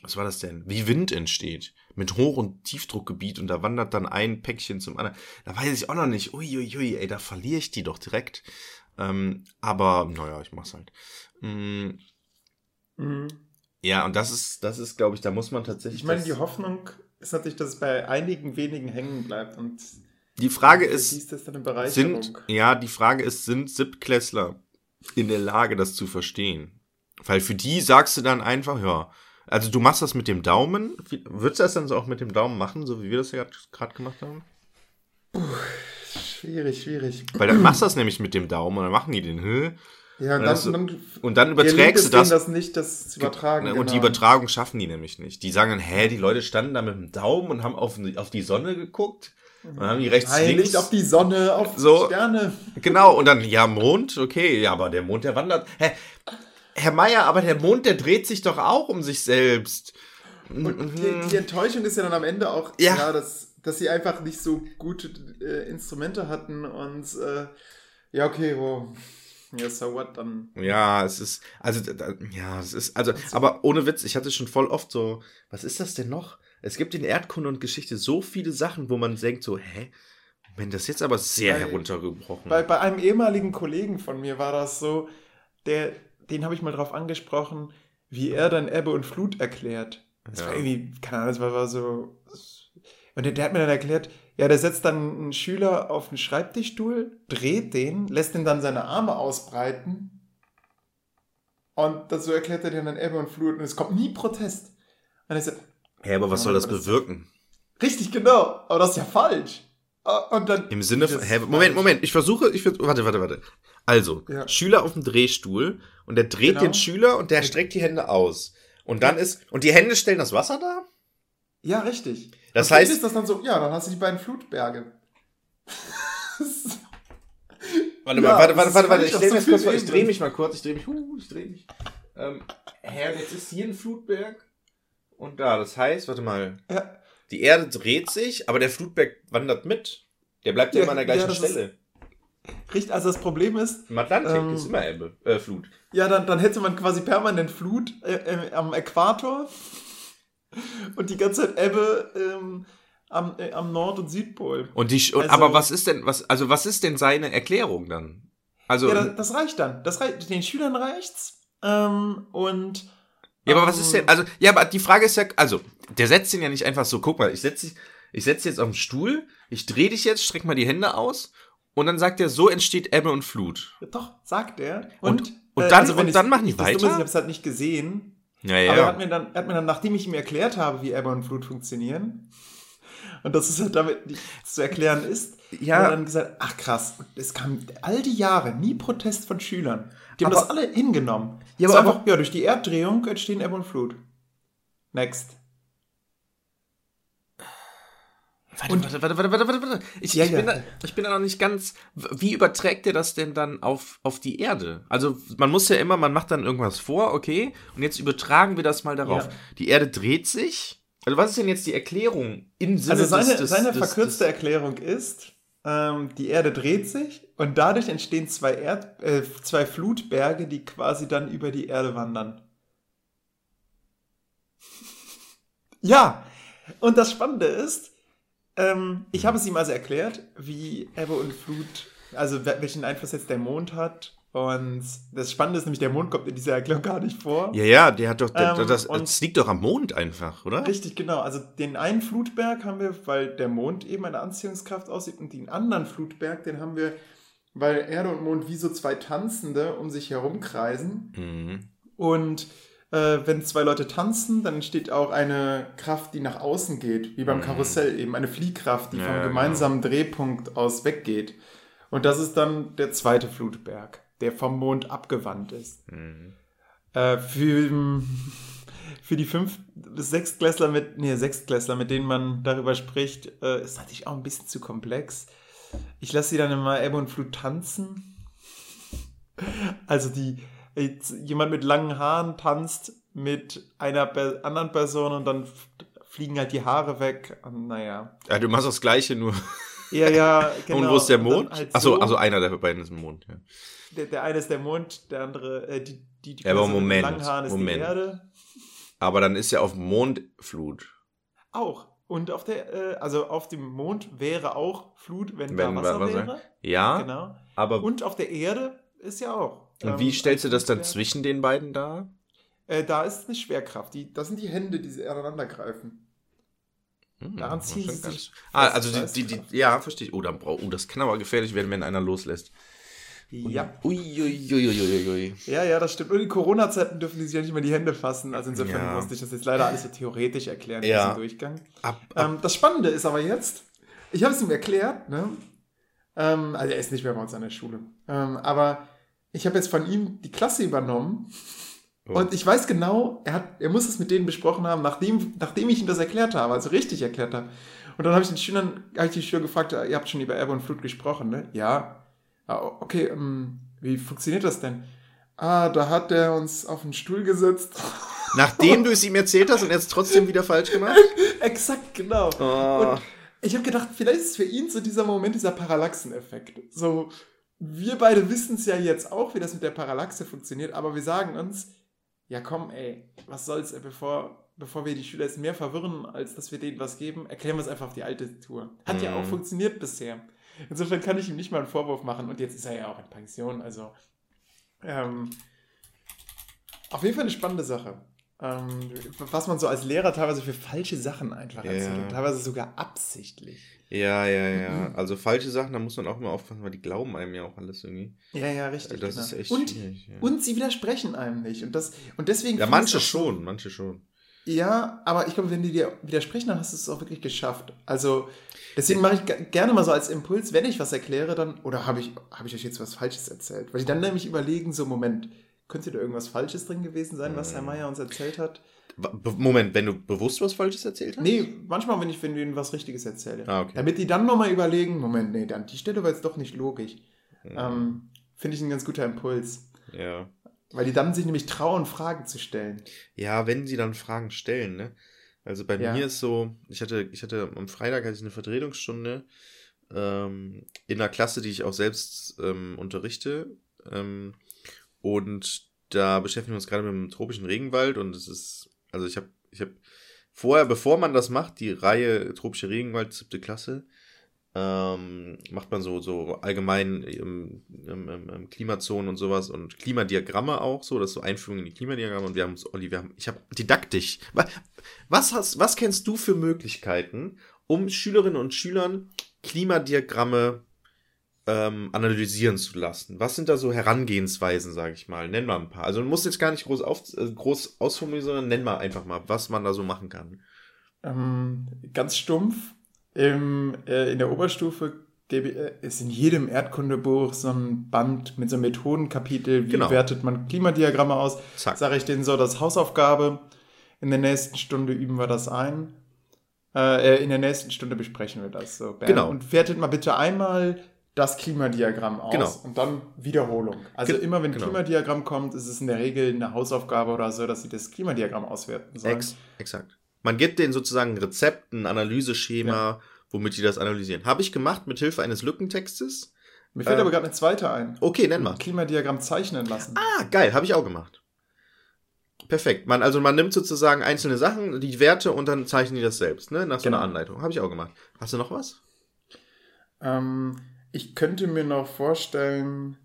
[SPEAKER 1] was war das denn? Wie Wind entsteht. Mit Hoch- und Tiefdruckgebiet und da wandert dann ein Päckchen zum anderen. Da weiß ich auch noch nicht. Uiuiui, ey, da verliere ich die doch direkt. Ähm, aber, naja, ich mach's halt. Mm,
[SPEAKER 2] Mhm.
[SPEAKER 1] ja, und das ist, das ist, glaube ich, da muss man tatsächlich.
[SPEAKER 2] Ich meine, die Hoffnung ist natürlich, dass es bei einigen wenigen hängen bleibt und
[SPEAKER 1] die Frage ist,
[SPEAKER 2] ist
[SPEAKER 1] sind, ja, die Frage ist, sind Siebtklässler in der Lage, das zu verstehen? Weil für die sagst du dann einfach, ja, also du machst das mit dem Daumen. Wie- Würdest du das dann so auch mit dem Daumen machen, so wie wir das ja gerade gemacht haben?
[SPEAKER 2] Schwierig, schwierig.
[SPEAKER 1] Weil dann machst du das nämlich mit dem Daumen und dann machen die den Hö.
[SPEAKER 2] Ja, und dann,
[SPEAKER 1] das-
[SPEAKER 2] dann
[SPEAKER 1] Und dann überträgst du das.
[SPEAKER 2] das nicht, das zu übertragen.
[SPEAKER 1] Und
[SPEAKER 2] genau.
[SPEAKER 1] die Übertragung schaffen die nämlich nicht. Die sagen dann, hä, die Leute standen da mit dem Daumen und haben auf, auf die Sonne geguckt. Und dann haben die rechts,
[SPEAKER 2] Nein,
[SPEAKER 1] links.
[SPEAKER 2] nicht auf die Sonne, auf
[SPEAKER 1] So.
[SPEAKER 2] Sterne.
[SPEAKER 1] Genau, und dann, ja, Mond, okay, ja, aber der Mond, der wandert. Hä, Herr Meier, aber der Mond, der dreht sich doch auch um sich selbst.
[SPEAKER 2] Und die, die Enttäuschung ist ja dann am Ende auch,
[SPEAKER 1] Ja.
[SPEAKER 2] ja. dass, dass sie einfach nicht so gute äh, Instrumente hatten und äh, ja, okay, wo. Ja, so what dann.
[SPEAKER 1] Ja, es ist, also, ja, es ist, also, aber ohne Witz, ich hatte schon voll oft so, was ist das denn noch? Es gibt in Erdkunde und Geschichte so viele Sachen, wo man denkt so, hä? Wenn das jetzt aber sehr
[SPEAKER 2] Bei-
[SPEAKER 1] heruntergebrochen.
[SPEAKER 2] Bei, bei einem ehemaligen Kollegen von mir war das so, der, den habe ich mal drauf angesprochen, wie er dann Ebbe und Flut erklärt. Das
[SPEAKER 1] Ja.
[SPEAKER 2] war irgendwie, keine Ahnung, das war, war so. Und der, der hat mir dann erklärt, ja, der setzt dann einen Schüler auf einen Schreibtischstuhl, dreht den, lässt ihn dann seine Arme ausbreiten Und dazu erklärt er dir dann Ebbe und Flut und es kommt nie Protest. Und ich so,
[SPEAKER 1] Hä, aber was soll das bewirken?
[SPEAKER 2] Richtig, genau. Aber das ist ja falsch. Ah, Und dann.
[SPEAKER 1] Im Sinne von, hä, Moment. Moment, ich versuche, ich vers- warte, warte, warte. Also,
[SPEAKER 2] Ja.
[SPEAKER 1] Schüler auf dem Drehstuhl und der dreht
[SPEAKER 2] Genau.
[SPEAKER 1] den Schüler und der streckt die Hände aus. Und dann ist, und die Hände stellen das Wasser da?
[SPEAKER 2] Ja, richtig.
[SPEAKER 1] Das
[SPEAKER 2] Und
[SPEAKER 1] heißt-
[SPEAKER 2] ist das dann so, ja, dann hast du die beiden Flutberge. [laughs]
[SPEAKER 1] Warte
[SPEAKER 2] Ja,
[SPEAKER 1] mal, warte,
[SPEAKER 2] das
[SPEAKER 1] warte, warte, warte,
[SPEAKER 2] völlig
[SPEAKER 1] ich drehe
[SPEAKER 2] so
[SPEAKER 1] kurz, ich
[SPEAKER 2] Ebenen.
[SPEAKER 1] mich mal kurz, ich drehe mich, huh, ich drehe mich. Ähm, hä, und jetzt ist hier ein Flutberg und da, das heißt, warte mal,
[SPEAKER 2] Ja,
[SPEAKER 1] die Erde dreht sich, aber der Flutberg wandert mit. Der bleibt ja,
[SPEAKER 2] Ja,
[SPEAKER 1] immer an der
[SPEAKER 2] ja,
[SPEAKER 1] gleichen
[SPEAKER 2] ist-
[SPEAKER 1] Stelle.
[SPEAKER 2] richtig. Also das Problem ist,
[SPEAKER 1] Im Atlantik
[SPEAKER 2] Ähm,
[SPEAKER 1] ist immer Ebbe, äh, Flut.
[SPEAKER 2] ja, dann, dann hätte man quasi permanent Flut äh, äh, am Äquator und die ganze Zeit Ebbe ähm, am, äh, am Nord- und Südpol.
[SPEAKER 1] Und die, und,
[SPEAKER 2] Also-
[SPEAKER 1] aber was ist denn, was, also was ist denn seine Erklärung dann? Also,
[SPEAKER 2] Ja,
[SPEAKER 1] ja,
[SPEAKER 2] das, das reicht dann. Das reicht, den Schülern reicht's. Ähm, und.
[SPEAKER 1] Aber was
[SPEAKER 2] ähm,
[SPEAKER 1] ist denn, also, ja, aber die Frage ist ja, also, der setzt ihn ja nicht einfach so, guck mal, ich setze dich, ich dich jetzt auf den Stuhl, ich drehe dich jetzt, streck mal die Hände aus und dann sagt er, so entsteht Ebbe und Flut.
[SPEAKER 2] Ja, doch, sagt er.
[SPEAKER 1] Und- und dann- und
[SPEAKER 2] ich's-
[SPEAKER 1] dann machen die
[SPEAKER 2] das Dumme ist,
[SPEAKER 1] weiter?
[SPEAKER 2] Ich habe es halt nicht gesehen.
[SPEAKER 1] Ja,
[SPEAKER 2] Aber er hat mir, dann, er hat mir dann, nachdem ich ihm erklärt habe, wie Ebbe und Flut funktionieren, und dass es halt damit nicht zu erklären ist,
[SPEAKER 1] Ja.
[SPEAKER 2] hat er dann gesagt, ach krass, es kam all die Jahre nie Protest von Schülern. Die haben
[SPEAKER 1] Aber-
[SPEAKER 2] das alle hingenommen.
[SPEAKER 1] Ja, aber-
[SPEAKER 2] einfach, ja, durch die Erddrehung entstehen Ebbe und Flut. Next.
[SPEAKER 1] Warte,
[SPEAKER 2] Und-
[SPEAKER 1] warte, warte, warte, warte, warte, warte. Ich,
[SPEAKER 2] Ja,
[SPEAKER 1] ich,
[SPEAKER 2] ja.
[SPEAKER 1] bin da, ich bin da noch nicht ganz. Wie überträgt er das denn dann auf, auf die Erde? Also, man muss ja immer, man macht dann irgendwas vor, okay, und jetzt übertragen wir das mal darauf.
[SPEAKER 2] Ja.
[SPEAKER 1] Die Erde dreht sich. Also, was ist denn jetzt die Erklärung im Sinne
[SPEAKER 2] Also seine,
[SPEAKER 1] des, des,
[SPEAKER 2] seine
[SPEAKER 1] des,
[SPEAKER 2] verkürzte
[SPEAKER 1] des,
[SPEAKER 2] Erklärung ist, ähm, die Erde dreht sich und dadurch entstehen zwei, Erd, äh, zwei Flutberge, die quasi dann über die Erde wandern. [laughs] Ja, und das Spannende ist, ähm, ich habe es ihm also erklärt, wie Ebbe und Flut, also wel- welchen Einfluss jetzt der Mond hat. Und das Spannende ist nämlich, der Mond kommt in dieser Erklärung gar nicht vor.
[SPEAKER 1] Ja, ja, der hat doch. Der,
[SPEAKER 2] Ähm,
[SPEAKER 1] das, das liegt doch am Mond einfach, oder?
[SPEAKER 2] Richtig, genau. Also den einen Flutberg haben wir, weil der Mond eben eine Anziehungskraft aussieht und den anderen Flutberg, den haben wir, weil Erde und Mond wie so zwei Tanzende um sich herum kreisen.
[SPEAKER 1] Mhm.
[SPEAKER 2] Und äh, wenn zwei Leute tanzen, dann entsteht auch eine Kraft, die nach außen geht, wie beim Karussell eben, eine Fliehkraft, die
[SPEAKER 1] Ja,
[SPEAKER 2] vom
[SPEAKER 1] ja,
[SPEAKER 2] gemeinsamen Drehpunkt aus weggeht. Und das ist dann der zweite Flutberg, der vom Mond abgewandt ist.
[SPEAKER 1] Mhm.
[SPEAKER 2] Äh, für, für die fünf bis sechstklässler mit, nee, sechstklässler, mit denen man darüber spricht, äh, ist natürlich auch ein bisschen zu komplex. Ich lasse sie dann immer Ebbe und Flut tanzen. Also die, jetzt jemand mit langen Haaren tanzt mit einer anderen Person und dann fliegen halt die Haare weg. Und naja.
[SPEAKER 1] Ja, du machst das Gleiche, nur.
[SPEAKER 2] Ja, ja, genau. [laughs]
[SPEAKER 1] und wo ist der Mond?
[SPEAKER 2] halt
[SPEAKER 1] Achso,
[SPEAKER 2] so.
[SPEAKER 1] also einer der beiden ist im Mond, ja.
[SPEAKER 2] Der, der eine ist der Mond, der andere, äh, die, die, die
[SPEAKER 1] Ja, aber
[SPEAKER 2] mit
[SPEAKER 1] Moment,
[SPEAKER 2] langen Haaren ist
[SPEAKER 1] Moment.
[SPEAKER 2] die Erde.
[SPEAKER 1] Aber dann ist ja auf dem Mond Flut.
[SPEAKER 2] Auch. Und auf der, äh, also auf dem Mond wäre auch Flut, wenn,
[SPEAKER 1] Wenn
[SPEAKER 2] da Wasser
[SPEAKER 1] Wasser-
[SPEAKER 2] wäre.
[SPEAKER 1] Ja,
[SPEAKER 2] Genau.
[SPEAKER 1] aber.
[SPEAKER 2] Und auf der Erde ist ja auch.
[SPEAKER 1] Und
[SPEAKER 2] ähm,
[SPEAKER 1] wie stellst du das dann zwischen den beiden dar?
[SPEAKER 2] Äh, da ist eine Schwerkraft. Die, das sind die Hände, die aneinander greifen.
[SPEAKER 1] Hm,
[SPEAKER 2] Daran ziehen sie sich
[SPEAKER 1] Ah, also die, die, die, ja, verstehe ich. Oh, dann oh, das kann aber gefährlich werden, wenn einer loslässt.
[SPEAKER 2] Ja.
[SPEAKER 1] Uiuiuiui.
[SPEAKER 2] Ja, ja, das stimmt. Und in Corona-Zeiten dürfen die sich ja nicht mehr die Hände fassen. Also insofern
[SPEAKER 1] Ja.
[SPEAKER 2] musste ich das jetzt leider alles so theoretisch erklären in
[SPEAKER 1] Ja.
[SPEAKER 2] diesem Durchgang.
[SPEAKER 1] Ab, ab,
[SPEAKER 2] Ähm, das Spannende ist aber jetzt, ich habe es ihm erklärt, ne? Ähm, also er ist nicht mehr bei uns an der Schule. Ähm, aber ich habe jetzt von ihm die Klasse übernommen
[SPEAKER 1] Oh.
[SPEAKER 2] und ich weiß genau, er, hat, er muss es mit denen besprochen haben, nachdem, nachdem ich ihm das erklärt habe, also richtig erklärt habe. Und dann habe ich den Schülern, habe ich die Schüler gefragt, ihr habt schon über Erbe und Flut gesprochen, ne? Ja. Ah, okay, ähm, wie funktioniert das denn? Ah, da hat er uns auf den Stuhl gesetzt. [laughs]
[SPEAKER 1] Nachdem du es ihm erzählt hast und er es trotzdem wieder falsch gemacht? [laughs]
[SPEAKER 2] Exakt, genau.
[SPEAKER 1] Oh.
[SPEAKER 2] Und ich habe gedacht, vielleicht ist für ihn so dieser Moment, dieser Parallaxeneffekt. So, wir beide wissen es ja jetzt auch, wie das mit der Parallaxe funktioniert, aber wir sagen uns, ja komm, ey, was soll's, ey, bevor, bevor wir die Schüler jetzt mehr verwirren, als dass wir denen was geben, erklären wir es einfach auf die alte Tour. Hat ja
[SPEAKER 1] Mhm.
[SPEAKER 2] auch funktioniert bisher. Insofern kann ich ihm nicht mal einen Vorwurf machen und jetzt ist er ja auch in Pension, also ähm, auf jeden Fall eine spannende Sache. ähm, was man so als Lehrer teilweise für falsche Sachen einfach
[SPEAKER 1] Ja.
[SPEAKER 2] erzählt. Teilweise sogar absichtlich.
[SPEAKER 1] Ja, ja, ja. Also falsche Sachen, da muss man auch immer aufpassen, weil die glauben einem ja auch alles irgendwie.
[SPEAKER 2] Ja, ja, richtig.
[SPEAKER 1] Das
[SPEAKER 2] genau.
[SPEAKER 1] ist echt
[SPEAKER 2] und.
[SPEAKER 1] Ja,
[SPEAKER 2] und sie widersprechen einem nicht. Und, das, und deswegen.
[SPEAKER 1] ja manche schon, manche schon.
[SPEAKER 2] Ja, aber ich glaube, wenn die dir widersprechen, dann hast du es auch wirklich geschafft. Also, deswegen mache ich ge- gerne mal so als Impuls, wenn ich was erkläre, dann, oder habe ich, habe ich euch jetzt was Falsches erzählt? Weil die dann nämlich überlegen, so, Moment, könnte da irgendwas Falsches drin gewesen sein, was
[SPEAKER 1] Mhm.
[SPEAKER 2] Herr Meier uns erzählt hat?
[SPEAKER 1] Moment, wenn du bewusst was Falsches erzählt hast?
[SPEAKER 2] Nee, manchmal, wenn ich, wenn ich ihnen was Richtiges erzähle.
[SPEAKER 1] Ah, okay.
[SPEAKER 2] Damit die dann nochmal überlegen, Moment, nee, an die Stelle war jetzt doch nicht logisch.
[SPEAKER 1] Mhm.
[SPEAKER 2] Ähm, Finde ich ein ganz guter Impuls.
[SPEAKER 1] Ja.
[SPEAKER 2] Weil die dann sich nämlich trauen, Fragen zu stellen.
[SPEAKER 1] Ja, wenn sie dann Fragen stellen, ne? Also bei
[SPEAKER 2] Ja.
[SPEAKER 1] mir ist so, ich hatte, ich hatte am Freitag hatte ich eine Vertretungsstunde ähm, in einer Klasse, die ich auch selbst ähm, unterrichte. Ähm, und da beschäftigen wir uns gerade mit dem tropischen Regenwald und es ist, also ich habe, ich habe vorher, bevor man das macht, die Reihe tropische Regenwald, siebte Klasse, ähm, macht man so, so allgemein im, im, im, im Klimazonen und sowas und Klimadiagramme auch so, das ist so Einführung in die Klimadiagramme und wir haben Olli, wir haben, ich habe didaktisch, wa- was hast, was kennst du für Möglichkeiten, um Schülerinnen und Schülern Klimadiagramme ähm, analysieren zu lassen? Was sind da so Herangehensweisen, sage ich mal? Nenn mal ein paar. Also du musst jetzt gar nicht groß, auf, äh, groß ausformulieren, sondern nenn mal einfach mal, was man da so machen kann.
[SPEAKER 2] Ähm, ganz stumpf. Im, äh, in der Oberstufe äh, ist in jedem Erdkundebuch so ein Band mit so einem Methodenkapitel, wie
[SPEAKER 1] Genau.
[SPEAKER 2] wertet man Klimadiagramme aus. Sage ich denen so, das ist Hausaufgabe. In der nächsten Stunde üben wir das ein. Äh, äh, in der nächsten Stunde besprechen wir das. So.
[SPEAKER 1] Genau.
[SPEAKER 2] Und wertet mal bitte einmal das Klimadiagramm aus
[SPEAKER 1] Genau.
[SPEAKER 2] und dann Wiederholung. Also
[SPEAKER 1] Ge-
[SPEAKER 2] immer wenn
[SPEAKER 1] genau.
[SPEAKER 2] Klimadiagramm kommt, ist es in der Regel eine Hausaufgabe oder so, dass sie das Klimadiagramm auswerten sollen.
[SPEAKER 1] Ex exakt. Man gibt denen sozusagen ein Rezept, ein Analyseschema, womit die das analysieren. Habe ich gemacht mit Hilfe eines Lückentextes.
[SPEAKER 2] Mir fällt
[SPEAKER 1] Ähm,
[SPEAKER 2] aber gerade eine zweite ein.
[SPEAKER 1] Okay, nenn mal.
[SPEAKER 2] Klimadiagramm zeichnen lassen.
[SPEAKER 1] Ah, geil, habe ich auch gemacht. Perfekt. Man, also man nimmt sozusagen einzelne Sachen, die Werte und dann zeichnen die das selbst, ne? Nach so
[SPEAKER 2] Genau.
[SPEAKER 1] einer Anleitung. Habe ich auch gemacht. Hast du noch was?
[SPEAKER 2] Ähm, ich könnte mir noch vorstellen,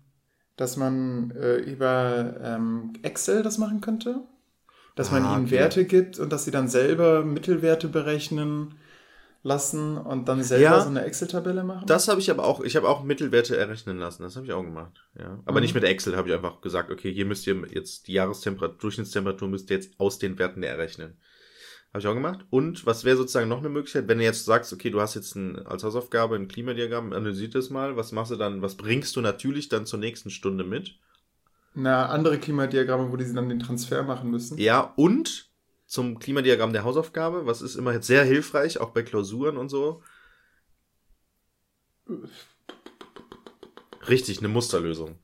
[SPEAKER 2] dass man äh, über ähm, Excel das machen könnte. Dass man
[SPEAKER 1] Ah,
[SPEAKER 2] ihnen
[SPEAKER 1] okay.
[SPEAKER 2] Werte gibt und dass sie dann selber Mittelwerte berechnen lassen und dann selber
[SPEAKER 1] Ja.
[SPEAKER 2] so eine Excel-Tabelle machen.
[SPEAKER 1] Das habe ich aber auch, ich habe auch Mittelwerte errechnen lassen. Das habe ich auch gemacht. Ja. Aber
[SPEAKER 2] Mhm.
[SPEAKER 1] nicht mit Excel, habe ich einfach gesagt, okay, hier müsst ihr jetzt die Jahrestemperatur, Durchschnittstemperatur müsst ihr jetzt aus den Werten errechnen. Habe ich auch gemacht. Und was wäre sozusagen noch eine Möglichkeit, wenn du jetzt sagst, okay, du hast jetzt ein, als Hausaufgabe ein Klimadiagramm, analysiert das mal, was machst du dann, was bringst du natürlich dann zur nächsten Stunde mit?
[SPEAKER 2] Na, andere Klimadiagramme, wo die dann den Transfer machen müssen.
[SPEAKER 1] Ja, und zum Klimadiagramm der Hausaufgabe, was ist immer jetzt sehr hilfreich, auch bei Klausuren und so. Richtig, eine Musterlösung.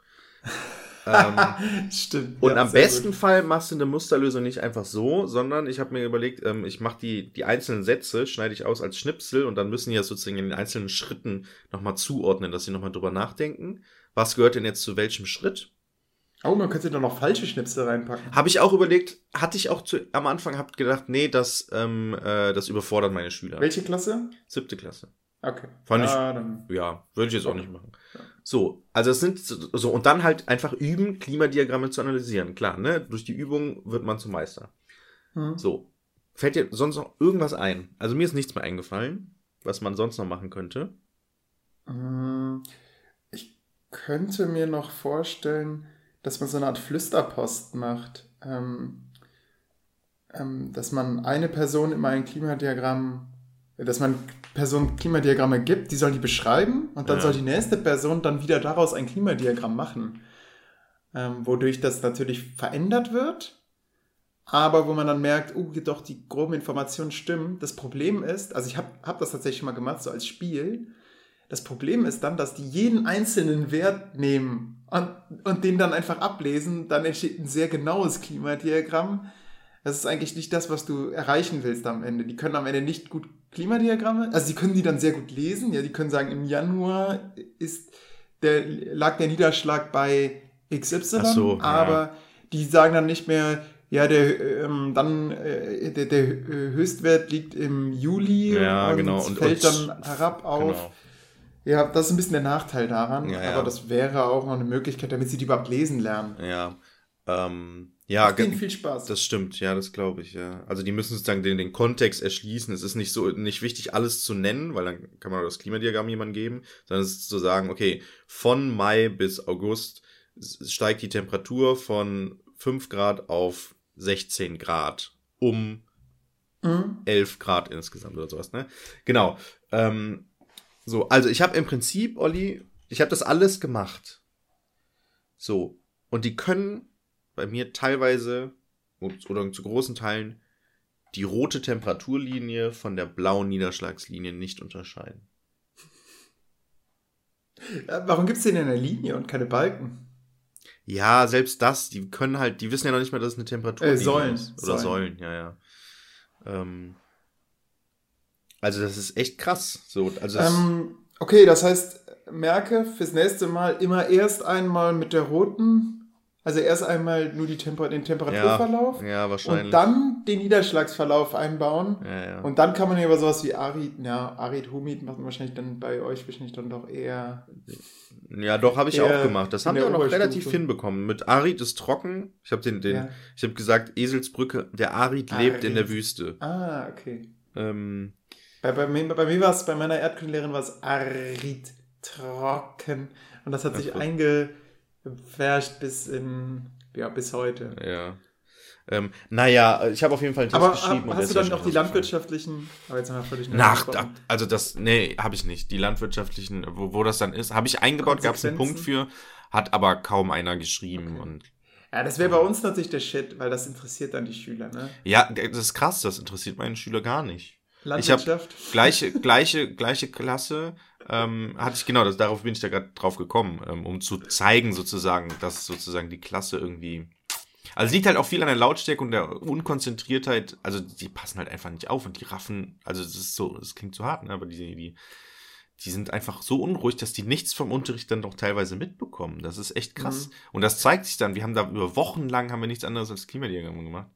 [SPEAKER 1] [laughs] ähm,
[SPEAKER 2] Stimmt.
[SPEAKER 1] und
[SPEAKER 2] ja,
[SPEAKER 1] am besten
[SPEAKER 2] gut.
[SPEAKER 1] Fall machst du eine Musterlösung nicht einfach so, sondern ich habe mir überlegt, ähm, ich mache die, die einzelnen Sätze, schneide ich aus als Schnipsel und dann müssen die ja sozusagen in den einzelnen Schritten nochmal zuordnen, dass sie nochmal drüber nachdenken. Was gehört denn jetzt zu welchem Schritt?
[SPEAKER 2] Oh, man könnte da noch falsche Schnipsel reinpacken.
[SPEAKER 1] Habe ich auch überlegt, hatte ich auch zu, am Anfang hab gedacht, nee, das, ähm, äh, das überfordert meine Schüler.
[SPEAKER 2] Welche Klasse?
[SPEAKER 1] Siebte Klasse.
[SPEAKER 2] Okay.
[SPEAKER 1] Fand ich-
[SPEAKER 2] ah, dann.
[SPEAKER 1] Ja, würde ich jetzt auch
[SPEAKER 2] Okay.
[SPEAKER 1] nicht machen.
[SPEAKER 2] Ja.
[SPEAKER 1] So, also es sind so, und dann halt einfach üben, Klimadiagramme zu analysieren. Klar, ne? Durch die Übung wird man zum Meister.
[SPEAKER 2] Hm.
[SPEAKER 1] So. Fällt dir sonst noch irgendwas ein? Also mir ist nichts mehr eingefallen, was man sonst noch machen könnte.
[SPEAKER 2] Mm, Ich könnte mir noch vorstellen, dass man so eine Art Flüsterpost macht. Ähm, ähm, dass man eine Person immer ein Klimadiagramm, dass man Personen Klimadiagramme gibt, die sollen die beschreiben und dann
[SPEAKER 1] Ja.
[SPEAKER 2] soll die nächste Person dann wieder daraus ein Klimadiagramm machen. Ähm, wodurch das natürlich verändert wird, aber wo man dann merkt, oh, doch, die groben Informationen stimmen. Das Problem ist, also ich habe hab das tatsächlich mal gemacht, so als Spiel. Das Problem ist dann, dass die jeden einzelnen Wert nehmen und, und den dann einfach ablesen. Dann entsteht ein sehr genaues Klimadiagramm. Das ist eigentlich nicht das, was du erreichen willst am Ende. Die können am Ende nicht gut Klimadiagramme, also sie können die dann sehr gut lesen. Ja, die können sagen, im Januar ist der, lag der Niederschlag bei XY,
[SPEAKER 1] Ach so, ja.
[SPEAKER 2] aber die sagen dann nicht mehr, ja, der, ähm, dann, äh, der, der Höchstwert liegt im Juli
[SPEAKER 1] Ja,
[SPEAKER 2] und
[SPEAKER 1] genau. Und-
[SPEAKER 2] fällt
[SPEAKER 1] und-
[SPEAKER 2] dann herab auf.
[SPEAKER 1] Genau.
[SPEAKER 2] Ja, das ist ein bisschen der Nachteil daran,
[SPEAKER 1] Ja, ja.
[SPEAKER 2] aber das wäre auch noch eine Möglichkeit, damit sie die überhaupt lesen lernen.
[SPEAKER 1] Ja. Ähm, Ja, denen viel Spaß. Das stimmt, ja, das glaube ich, ja. Also die müssen sozusagen den, den Kontext erschließen. Es ist nicht so nicht wichtig, alles zu nennen, weil dann kann man das Klimadiagramm jemandem geben, sondern es ist zu sagen, okay, von Mai bis August steigt die Temperatur von 5 Grad auf 16 Grad um mhm. 11 Grad insgesamt oder sowas, ne? Genau. Ähm, so, also ich habe im Prinzip, Olli, ich habe das alles gemacht. So. Und die können bei mir teilweise oder zu großen Teilen die rote Temperaturlinie von der blauen Niederschlagslinie nicht unterscheiden.
[SPEAKER 2] Warum gibt es denn eine Linie und keine Balken?
[SPEAKER 1] Ja, selbst das, die können halt, die wissen ja noch nicht mal, dass es eine Temperatur äh, sollen, ist. Oder sollen, sollen ja, ja. Ähm, also das ist echt krass. So, also
[SPEAKER 2] ähm, okay, das heißt, merke fürs nächste Mal immer erst einmal mit der roten also erst einmal nur die Temper den Temperaturverlauf.
[SPEAKER 1] Ja, ja, wahrscheinlich.
[SPEAKER 2] Und dann den Niederschlagsverlauf einbauen. Ja. Und dann kann man ja über sowas wie Arid, ja, Arid, Humid macht man wahrscheinlich dann bei euch wahrscheinlich dann doch eher.
[SPEAKER 1] Ja, doch, habe ich auch gemacht. Das haben wir auch noch relativ hinbekommen. Mit Arid ist trocken. Ich habe den, den, ich habe gesagt, Eselsbrücke, der Arid, Arid lebt in der Wüste.
[SPEAKER 2] Ah, okay. Ähm, bei, bei, mir, bei mir war es, bei meiner Erdkundelehrerin war es Arid, trocken. Und das hat sich einge Fährst bis in, ja, bis heute.
[SPEAKER 1] Ja. Ähm, naja, ich habe auf jeden Fall einen
[SPEAKER 2] Test aber, geschrieben. Aber hast du dann noch die landwirtschaftlichen, aber jetzt haben wir völlig
[SPEAKER 1] Nach, also das, nee, habe ich nicht. Die landwirtschaftlichen, wo, wo das dann ist, habe ich eingebaut, gab es einen Punkt für, hat aber kaum einer geschrieben okay. und
[SPEAKER 2] ja, das wäre bei uns natürlich der Shit, weil das interessiert dann die Schüler, ne?
[SPEAKER 1] Ja, das ist krass, das interessiert meine Schüler gar nicht. Landwirtschaft? Ich habe gleiche, gleiche, gleiche Klasse, ähm, hatte ich genau, das, darauf bin ich da gerade drauf gekommen, ähm, um zu zeigen sozusagen, dass sozusagen die Klasse irgendwie. Also liegt halt auch viel an der Lautstärke und der Unkonzentriertheit. Also die passen halt einfach nicht auf und die raffen. Also es ist so, es klingt zu hart, ne? aber die, die, die sind einfach so unruhig, dass die nichts vom Unterricht dann doch teilweise mitbekommen. Das ist echt krass. Mhm. Und das zeigt sich dann. Wir haben da über Wochen lang haben wir nichts anderes als Klimadiagramm gemacht.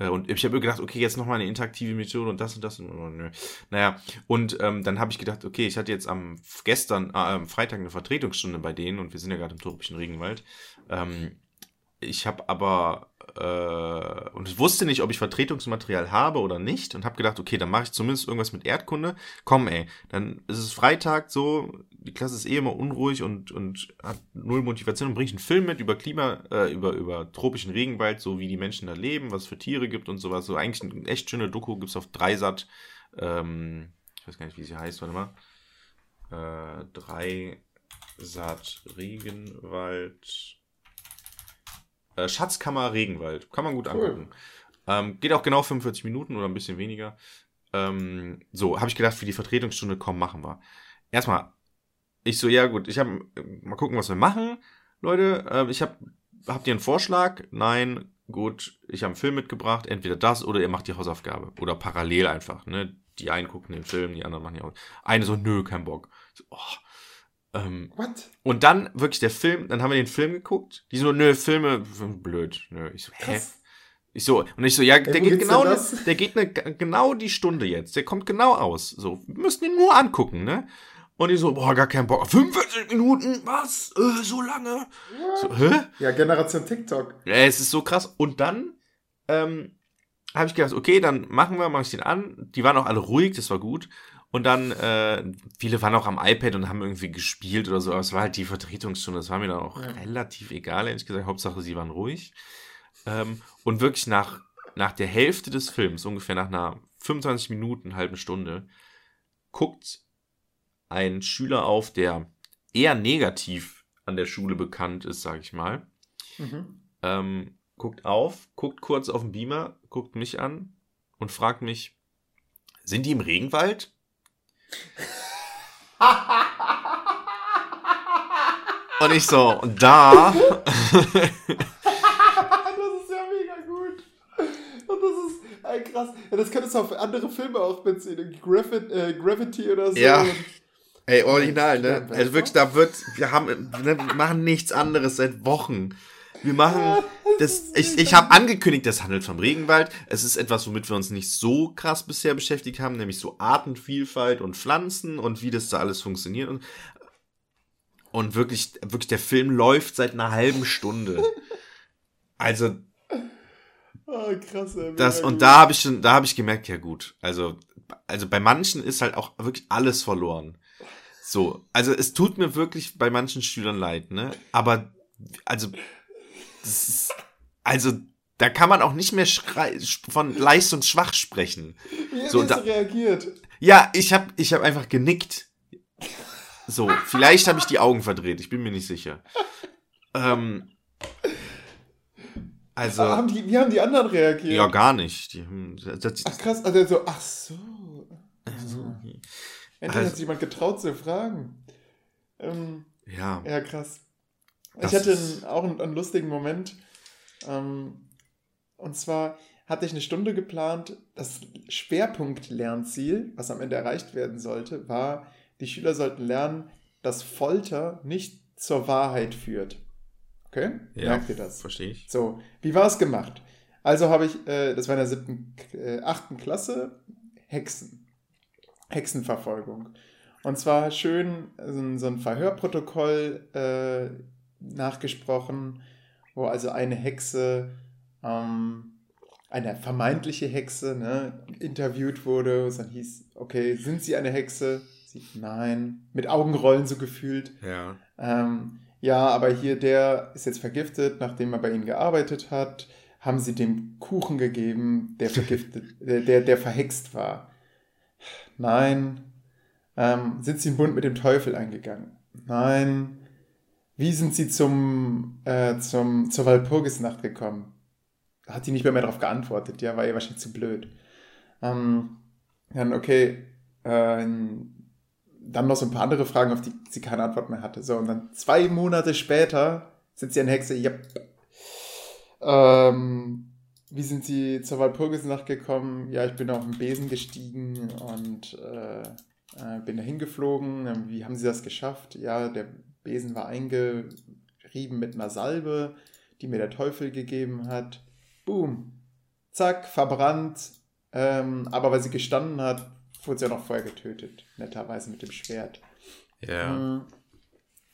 [SPEAKER 1] Äh, und ich habe mir gedacht, okay, jetzt nochmal eine interaktive Methode und das und das und. Naja, und ähm, dann habe ich gedacht, okay, ich hatte jetzt am gestern, äh, am Freitag eine Vertretungsstunde bei denen und wir sind ja gerade im tropischen Regenwald. Ähm, ich habe aber äh, und ich wusste nicht, ob ich Vertretungsmaterial habe oder nicht und habe gedacht, okay, dann mache ich zumindest irgendwas mit Erdkunde. Komm, ey, dann ist es Freitag so, die Klasse ist eh immer unruhig und, und hat null Motivation und bringe ich einen Film mit über Klima, äh, über, über tropischen Regenwald, so wie die Menschen da leben, was es für Tiere gibt und sowas. So eigentlich eine echt schöne Doku gibt's auf Dreisat. Ähm, ich weiß gar nicht, wie sie heißt, warte mal. Äh, Dreisat Regenwald. Äh, Schatzkammer Regenwald. Kann man gut cool. angucken. Ähm, geht auch genau 45 Minuten oder ein bisschen weniger. Ähm, so, habe ich gedacht, für die Vertretungsstunde, komm, machen wir. Erstmal, ich so, ja gut, ich habe, mal gucken, was wir machen, Leute. Äh, ich habe, habt ihr einen Vorschlag? Nein, gut, ich habe einen Film mitgebracht, entweder das oder ihr macht die Hausaufgabe. Oder parallel einfach, ne? Die einen gucken den Film, die anderen machen die Hausaufgabe. Eine so, nö, kein Bock. So, oh, ähm, What? Und dann wirklich der Film, dann haben wir den Film geguckt. Die so, nö, Filme, blöd. Nö. Ich so, hä? Ich so, und ich so, ja, der geht genau, ne, der geht ne, genau die Stunde jetzt. Der kommt genau aus. So, wir müssen ihn nur angucken, ne? Und ich so, boah, gar kein Bock. 45 Minuten, was? Äh, so lange? So,
[SPEAKER 2] hä? Ja, Generation TikTok.
[SPEAKER 1] Es ist so krass. Und dann, ähm, habe ich gedacht, okay, dann machen wir, mach ich den an. Die waren auch alle ruhig, das war gut. Und dann, äh, viele waren auch am iPad und haben irgendwie gespielt oder so, aber es war halt die Vertretungsstunde, das war mir dann auch ja. relativ egal, ehrlich gesagt. Hauptsache, sie waren ruhig. Ähm, und wirklich nach, nach der Hälfte des Films, ungefähr nach einer 25 Minuten, halben Stunde, guckt ein Schüler auf, der eher negativ an der Schule bekannt ist, sag ich mal. Mhm. Ähm, guckt auf, guckt kurz auf den Beamer, guckt mich an und fragt mich, sind die im Regenwald? [laughs] Und ich so, da. [laughs]
[SPEAKER 2] das ist ja mega gut. Und das ist äh, krass. Ja, das könntest du auf andere Filme auch beziehen. Gravity, äh, Gravity oder so.
[SPEAKER 1] Ja. Ey, original, ne? Also wirklich, da wird, wir haben, ne, wir machen nichts anderes seit Wochen. Wir machen das. Ich, ich habe angekündigt, das handelt vom Regenwald. Es ist etwas, womit wir uns nicht so krass bisher beschäftigt haben, nämlich so Artenvielfalt und Pflanzen und wie das da alles funktioniert. Und, und wirklich, wirklich, der Film läuft seit einer halben Stunde. Also,
[SPEAKER 2] Oh, krass, ey,
[SPEAKER 1] Das, und da habe ich schon, da habe ich gemerkt, ja gut. Also, also bei manchen ist halt auch wirklich alles verloren. So, also es tut mir wirklich bei manchen Schülern leid, ne? Aber also das ist, also da kann man auch nicht mehr von leistungsschwach sprechen.
[SPEAKER 2] Wie
[SPEAKER 1] so,
[SPEAKER 2] hast du
[SPEAKER 1] da-
[SPEAKER 2] reagiert?
[SPEAKER 1] Ja, ich habe ich hab einfach genickt. So, vielleicht habe ich die Augen verdreht, ich bin mir nicht sicher. Ähm, also,
[SPEAKER 2] haben die, wie haben die anderen reagiert?
[SPEAKER 1] ja, gar nicht. Die, das,
[SPEAKER 2] Ach krass, also so, ach so. Endlich
[SPEAKER 1] Also-
[SPEAKER 2] hat sich jemand getraut zu fragen. Ähm,
[SPEAKER 1] ja.
[SPEAKER 2] ja, krass. Ich hatte einen, auch einen, einen lustigen Moment. Ähm, und zwar hatte ich eine Stunde geplant. Das Schwerpunkt-Lernziel, was am Ende erreicht werden sollte, war, die Schüler sollten lernen, dass Folter nicht zur Wahrheit führt. Okay?
[SPEAKER 1] Ja,
[SPEAKER 2] Merkt ihr das?
[SPEAKER 1] Verstehe ich.
[SPEAKER 2] So, wie war es gemacht? Also habe ich, äh, das war in der siebten, äh, achten Klasse, Hexen. Hexenverfolgung. Und zwar schön so ein, so ein Verhörprotokoll äh, nachgesprochen, wo also eine Hexe, ähm, eine vermeintliche Hexe, ne, interviewt wurde. Es dann hieß, okay, sind Sie eine Hexe? Sie, nein. Mit Augenrollen so gefühlt.
[SPEAKER 1] Ja.
[SPEAKER 2] Ähm, ja, aber hier der ist jetzt vergiftet, nachdem er bei ihnen gearbeitet hat. Haben sie dem Kuchen gegeben, der vergiftet, [laughs] der, der, der verhext war. Nein. Ähm, sind sie in Bund mit dem Teufel eingegangen? Nein. Wie sind sie zum, äh, zum, zur Walpurgisnacht gekommen? Da hat sie nicht mehr, mehr darauf geantwortet, ja, war ihr wahrscheinlich zu blöd. Ähm, dann, okay, äh, dann noch so ein paar andere Fragen, auf die sie keine Antwort mehr hatte. So, und dann zwei Monate später sind sie eine Hexe. Ja. Ähm, wie sind sie zur Walpurgisnacht gekommen? Ja, ich bin auf den Besen gestiegen und äh, äh, bin dahin geflogen. Ähm, Wie haben sie das geschafft? Ja, der Besen war eingerieben mit einer Salbe, die mir der Teufel gegeben hat. Boom. Zack, verbrannt. Ähm, aber weil sie gestanden hat, wurde sie ja noch vorher getötet. Netterweise mit dem Schwert.
[SPEAKER 1] Ja.
[SPEAKER 2] Mhm.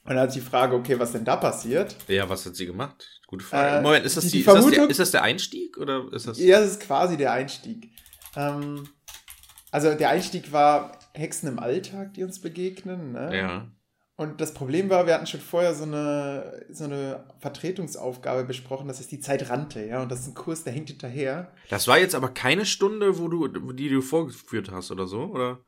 [SPEAKER 2] Und dann hat die Frage, okay, was denn da passiert?
[SPEAKER 1] Ja, was hat sie gemacht? Gute Frage.
[SPEAKER 2] Äh,
[SPEAKER 1] Moment, ist das,
[SPEAKER 2] die-
[SPEAKER 1] die, ist, das der, ist das der Einstieg oder ist das.
[SPEAKER 2] Ja, das ist quasi der Einstieg. Ähm, also der Einstieg war Hexen im Alltag, die uns begegnen. Ne?
[SPEAKER 1] Ja.
[SPEAKER 2] Und das Problem war, wir hatten schon vorher so eine, so eine Vertretungsaufgabe besprochen, das ist die Zeit rannte, ja. Und das ist ein Kurs, der hängt hinterher.
[SPEAKER 1] Das war jetzt aber keine Stunde, wo du, die du vorgeführt hast oder so, oder?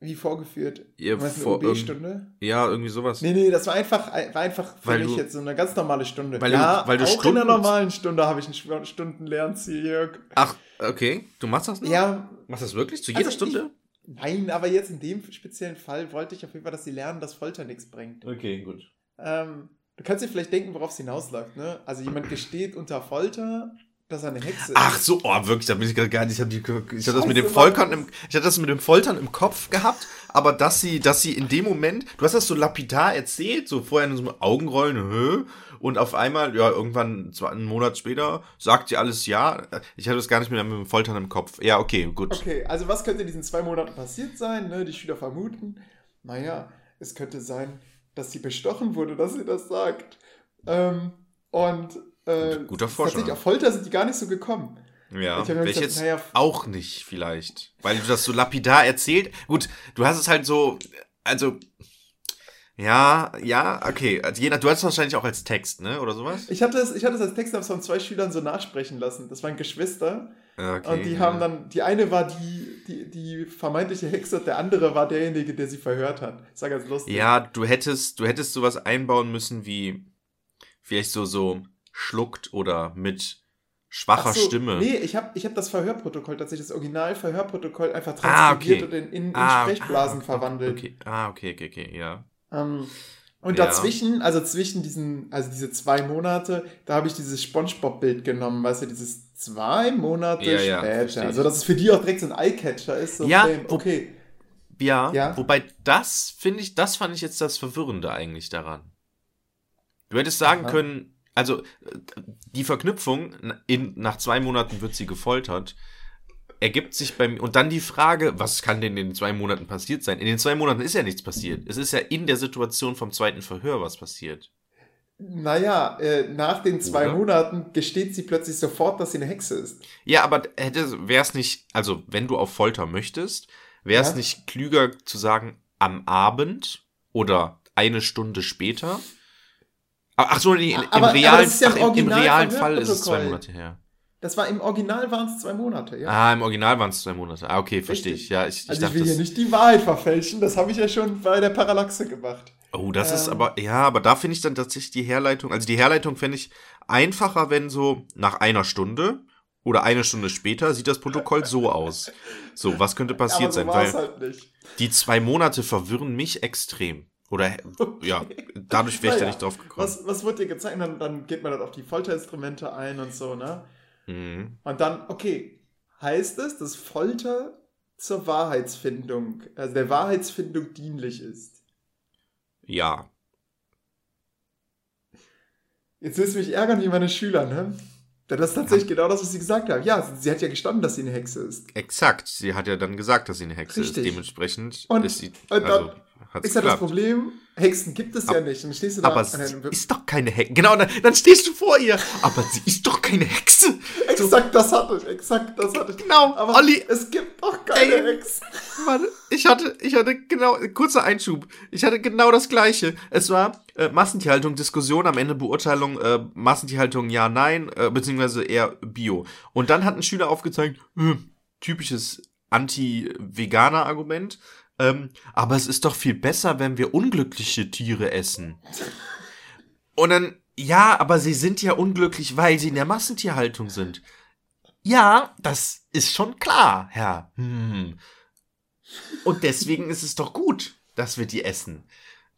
[SPEAKER 2] Wie vorgeführt.
[SPEAKER 1] Ihr
[SPEAKER 2] Was, eine
[SPEAKER 1] vor-
[SPEAKER 2] OB-Stunde?
[SPEAKER 1] Ja, irgendwie sowas.
[SPEAKER 2] Nee, nee, das war einfach, war einfach für
[SPEAKER 1] Weil
[SPEAKER 2] mich
[SPEAKER 1] du-
[SPEAKER 2] jetzt so eine ganz normale Stunde.
[SPEAKER 1] Weil du-
[SPEAKER 2] ja,
[SPEAKER 1] weil du
[SPEAKER 2] auch in
[SPEAKER 1] Stunden-
[SPEAKER 2] der normalen Stunde habe ich ein Sch- Stundenlernziel, Jörg.
[SPEAKER 1] Ach, okay. Du machst das noch?
[SPEAKER 2] Ja,
[SPEAKER 1] Machst du das wirklich? Zu jeder
[SPEAKER 2] Also
[SPEAKER 1] Stunde?
[SPEAKER 2] nein, aber jetzt in dem speziellen Fall wollte ich auf jeden Fall, dass sie lernen, dass Folter nichts bringt.
[SPEAKER 1] Okay, gut.
[SPEAKER 2] Ähm, du kannst dir vielleicht denken, worauf es hinausläuft, ne? Also jemand gesteht unter Folter, dass er eine Hexe
[SPEAKER 1] Ach
[SPEAKER 2] ist.
[SPEAKER 1] so, oh, wirklich, da bin ich gerade gar nicht. Ich habe hab das
[SPEAKER 2] Scheiße,
[SPEAKER 1] mit dem
[SPEAKER 2] Mann.
[SPEAKER 1] Foltern im, ich hatte das mit dem Foltern im Kopf gehabt, aber dass sie, dass sie in dem Moment, du hast das so lapidar erzählt, so vorher in so einem Augenrollen? Und auf einmal, ja, irgendwann, zwar einen Monat später, sagt sie alles ja. Ich hatte das gar nicht mit dem Foltern im Kopf. Ja, okay, gut.
[SPEAKER 2] Okay, also was könnte in diesen zwei Monaten passiert sein? Ne? Die Schüler vermuten, naja, es könnte sein, dass sie bestochen wurde, dass sie das sagt. Ähm, und äh,
[SPEAKER 1] Guter Vorschlag.
[SPEAKER 2] tatsächlich auf Folter sind die gar nicht so gekommen.
[SPEAKER 1] Ja,
[SPEAKER 2] Ich
[SPEAKER 1] wäre ich jetzt
[SPEAKER 2] naja,
[SPEAKER 1] auch nicht vielleicht. Weil du das so lapidar erzählt. Gut, du hast es halt so, also, ja, ja, okay. Also je nach, du hast es wahrscheinlich auch als Text, ne? Oder sowas?
[SPEAKER 2] Ich hatte es, ich hatte es als Text hab's von zwei Schülern so nachsprechen lassen. Das waren Geschwister.
[SPEAKER 1] Okay,
[SPEAKER 2] und die
[SPEAKER 1] ja.
[SPEAKER 2] haben dann, die eine war die, die, die vermeintliche Hexe, der andere war derjenige, der sie verhört hat. Das war ganz lustig.
[SPEAKER 1] Ja, du hättest, du hättest sowas einbauen müssen wie vielleicht so, so schluckt oder mit schwacher
[SPEAKER 2] Ach so,
[SPEAKER 1] Stimme.
[SPEAKER 2] Nee, ich habe ich hab das Verhörprotokoll, tatsächlich das Original-Verhörprotokoll einfach
[SPEAKER 1] Ah,
[SPEAKER 2] transkribiert
[SPEAKER 1] okay.
[SPEAKER 2] und in, in, in
[SPEAKER 1] Ah,
[SPEAKER 2] Sprechblasen
[SPEAKER 1] ah,
[SPEAKER 2] verwandelt.
[SPEAKER 1] Okay. Ah, okay, okay, okay, ja.
[SPEAKER 2] Ähm, und
[SPEAKER 1] Ja.
[SPEAKER 2] dazwischen, also zwischen diesen, also diese zwei Monate, da habe ich dieses Spongebob-Bild genommen, weißt du, dieses zwei Monate
[SPEAKER 1] Ja, ja,
[SPEAKER 2] später.
[SPEAKER 1] ich.
[SPEAKER 2] Also, dass es für die auch direkt so ein Eyecatcher ist. So
[SPEAKER 1] Ja,
[SPEAKER 2] Fame. okay.
[SPEAKER 1] Ja,
[SPEAKER 2] Ja?
[SPEAKER 1] wobei das finde ich, das fand ich jetzt das Verwirrende eigentlich daran. Du hättest sagen
[SPEAKER 2] Aha.
[SPEAKER 1] können, also äh, die Verknüpfung, in, nach zwei Monaten wird sie gefoltert, ergibt sich bei mir, und dann die Frage, was kann denn in den zwei Monaten passiert sein? In den zwei Monaten ist ja nichts passiert. Es ist ja in der Situation vom zweiten Verhör was passiert.
[SPEAKER 2] naja, äh, nach den zwei
[SPEAKER 1] Oder?
[SPEAKER 2] Monaten gesteht sie plötzlich sofort, dass sie eine Hexe ist.
[SPEAKER 1] Ja, aber hätte, wäre es nicht, also wenn du auf Folter möchtest, wäre es
[SPEAKER 2] Ja.
[SPEAKER 1] nicht klüger zu sagen, am Abend oder eine Stunde später? Ach ach so, nee, im,
[SPEAKER 2] Aber- aber
[SPEAKER 1] realen,
[SPEAKER 2] ist ja im
[SPEAKER 1] ach, im, im realen Fall ist es zwei. Monate her.
[SPEAKER 2] Das war im Original waren es zwei Monate, ja.
[SPEAKER 1] Ah, im Original waren es zwei Monate. Ah, okay, verstehe ich. Ja, ich, ich
[SPEAKER 2] also ich
[SPEAKER 1] dachte,
[SPEAKER 2] will hier nicht die Wahrheit verfälschen, das habe ich ja schon bei der Parallaxe gemacht.
[SPEAKER 1] oh, das ist
[SPEAKER 2] ähm,
[SPEAKER 1] aber, ja, aber da finde ich dann tatsächlich die Herleitung, also die Herleitung fände ich einfacher, wenn so nach einer Stunde oder eine Stunde später sieht das Protokoll so aus. So, was könnte [laughs] passiert
[SPEAKER 2] Aber so
[SPEAKER 1] sein? Weil
[SPEAKER 2] halt
[SPEAKER 1] die zwei Monate verwirren mich extrem. Oder, [laughs] ja, dadurch wäre ich da
[SPEAKER 2] Naja,
[SPEAKER 1] nicht drauf gekommen.
[SPEAKER 2] Was, was wird dir gezeigt? Dann, dann geht man dann auf die Folterinstrumente ein und so, ne?
[SPEAKER 1] Mhm.
[SPEAKER 2] Und dann, okay, heißt es, dass Folter zur Wahrheitsfindung, also der Wahrheitsfindung dienlich ist?
[SPEAKER 1] Ja.
[SPEAKER 2] Jetzt willst du mich ärgern wie meine Schüler, ne? Denn das ist tatsächlich genau das, was sie gesagt haben. Ja, sie hat ja gestanden, dass sie eine Hexe ist.
[SPEAKER 1] Exakt. Sie hat ja dann gesagt, dass sie eine Hexe
[SPEAKER 2] Richtig.
[SPEAKER 1] ist. Dementsprechend
[SPEAKER 2] Und-
[SPEAKER 1] ist sie.
[SPEAKER 2] und dann
[SPEAKER 1] also, hat's
[SPEAKER 2] Ist ja das. Problem, Hexen gibt es ja nicht. Dann stehst du da
[SPEAKER 1] Aber
[SPEAKER 2] an
[SPEAKER 1] sie
[SPEAKER 2] einem-
[SPEAKER 1] ist doch keine Hexe. Genau, dann, dann stehst du vor ihr. Aber sie ist doch keine Hexe.
[SPEAKER 2] Exakt das hatte ich, exakt das hatte ich.
[SPEAKER 1] Genau,
[SPEAKER 2] Aber
[SPEAKER 1] Olli.
[SPEAKER 2] es gibt doch keine
[SPEAKER 1] Ey.
[SPEAKER 2] Hexen.
[SPEAKER 1] Warte, ich hatte, ich hatte genau, kurzer Einschub. Ich hatte genau das Gleiche. Es war äh, Massentierhaltung, Diskussion, am Ende Beurteilung, äh, Massentierhaltung ja, nein, äh, beziehungsweise eher Bio. Und dann hat ein Schüler aufgezeigt, äh, typisches Anti-Veganer-Argument. Ähm, aber es ist doch viel besser, wenn wir unglückliche Tiere essen. Und dann, ja, aber sie sind ja unglücklich, weil sie in der Massentierhaltung sind. Ja, das ist schon klar, Herr. Hm. Und deswegen ist es doch gut, dass wir die essen.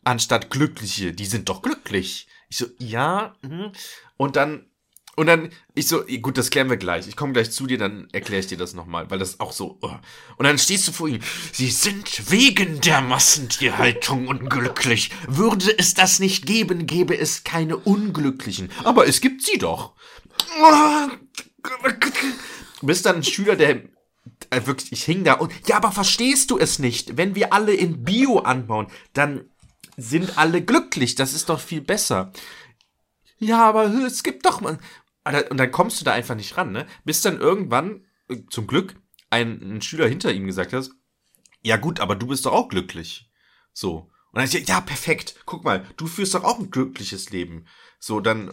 [SPEAKER 1] Anstatt glückliche, die sind doch glücklich. Ich so, ja. hm. Und dann, und dann, ich so, gut, das klären wir gleich. Ich komme gleich zu dir, dann erkläre ich dir das nochmal, weil das auch so. oh. Und dann stehst du vor ihm. Sie sind wegen der Massentierhaltung unglücklich. Würde es das nicht geben, gäbe es keine Unglücklichen. Aber es gibt sie doch. Du bist dann ein Schüler, der äh, wirklich, ich hing da und, ja, aber verstehst du es nicht? Wenn wir alle in Bio anbauen, dann sind alle glücklich. Das ist doch viel besser. Ja, aber es gibt doch mal. Alter, Und dann kommst du da einfach nicht ran, ne? Bis dann irgendwann, äh, zum Glück, ein, ein Schüler hinter ihm gesagt hat, ja gut, aber du bist doch auch glücklich. So. Und dann ist ja, ja, perfekt. Guck mal, du führst doch auch ein glückliches Leben. So, dann,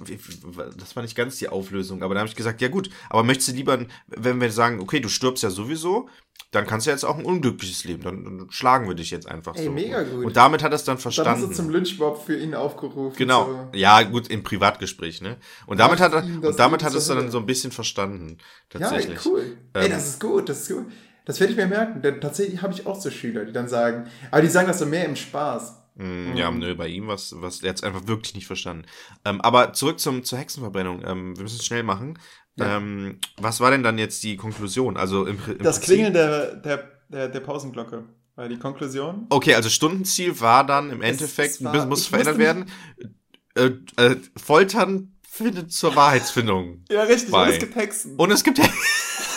[SPEAKER 1] das war nicht ganz die Auflösung, aber da habe ich gesagt, ja gut, aber möchtest du lieber, wenn wir sagen, okay, du stirbst ja sowieso, dann kannst du jetzt auch ein unglückliches Leben, dann, dann schlagen wir dich jetzt einfach
[SPEAKER 2] Ey,
[SPEAKER 1] so.
[SPEAKER 2] mega gut.
[SPEAKER 1] Und damit hat er es dann
[SPEAKER 2] Dann hast
[SPEAKER 1] verstanden.
[SPEAKER 2] du zum Lynchmob für ihn aufgerufen.
[SPEAKER 1] Genau.
[SPEAKER 2] So.
[SPEAKER 1] Ja, gut, im Privatgespräch, ne? Und damit hat er, und damit hat er es dann so ein bisschen verstanden.
[SPEAKER 2] Ja,
[SPEAKER 1] Tatsächlich.
[SPEAKER 2] ey, cool. ey,
[SPEAKER 1] Ähm,
[SPEAKER 2] das ist gut, das ist gut. Das werde ich mir merken, denn tatsächlich habe ich auch so Schüler, die dann sagen, aber die sagen das so mehr im Spaß.
[SPEAKER 1] Mm, Ja, nö, bei ihm was, was, er hat es einfach wirklich nicht verstanden. Ähm, aber zurück zum, zur Hexenverbrennung. Ähm, wir müssen es schnell machen.
[SPEAKER 2] Ja.
[SPEAKER 1] Ähm, was war denn dann jetzt die Konklusion? Also im, im
[SPEAKER 2] Das
[SPEAKER 1] Prinzip-
[SPEAKER 2] Klingeln der, der, der, der Pausenglocke war die Konklusion.
[SPEAKER 1] Okay, also Stundenziel war dann im Endeffekt,
[SPEAKER 2] es war-
[SPEAKER 1] muss- verändert werden. Äh, äh, Foltern findet zur Wahrheitsfindung.
[SPEAKER 2] Ja, richtig,
[SPEAKER 1] Bei-
[SPEAKER 2] und es gibt Hexen.
[SPEAKER 1] Und es gibt [laughs]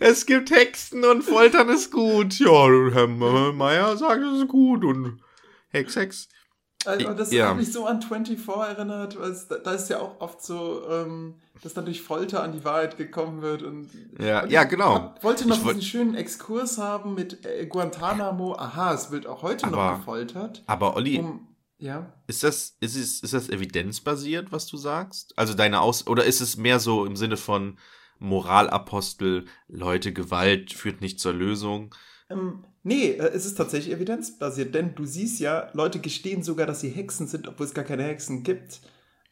[SPEAKER 1] es gibt Hexen und Foltern ist gut. Ja, Herr Meier sagt, es ist gut und Hex, Hex.
[SPEAKER 2] Also, das
[SPEAKER 1] Ja.
[SPEAKER 2] hat mich so an 24 erinnert, weil es, da, ist ja auch oft so, ähm, dass dann durch Folter an die Wahrheit gekommen wird. Und,
[SPEAKER 1] Ja,
[SPEAKER 2] und
[SPEAKER 1] ja,
[SPEAKER 2] ich
[SPEAKER 1] genau.
[SPEAKER 2] hab- wollte noch
[SPEAKER 1] Ich
[SPEAKER 2] diesen schönen Exkurs haben mit äh, Guantanamo. Aha, es wird auch heute
[SPEAKER 1] Aber-
[SPEAKER 2] noch gefoltert.
[SPEAKER 1] Aber Olli,
[SPEAKER 2] Um, ja.
[SPEAKER 1] ist das, ist es, ist das evidenzbasiert, was du sagst? Also deine Aus, oder ist es mehr so im Sinne von Moralapostel, Leute, Gewalt führt nicht zur Lösung?
[SPEAKER 2] Ähm, nee, äh, es ist tatsächlich evidenzbasiert, denn du siehst ja, Leute gestehen sogar, dass sie Hexen sind, obwohl es gar keine Hexen gibt,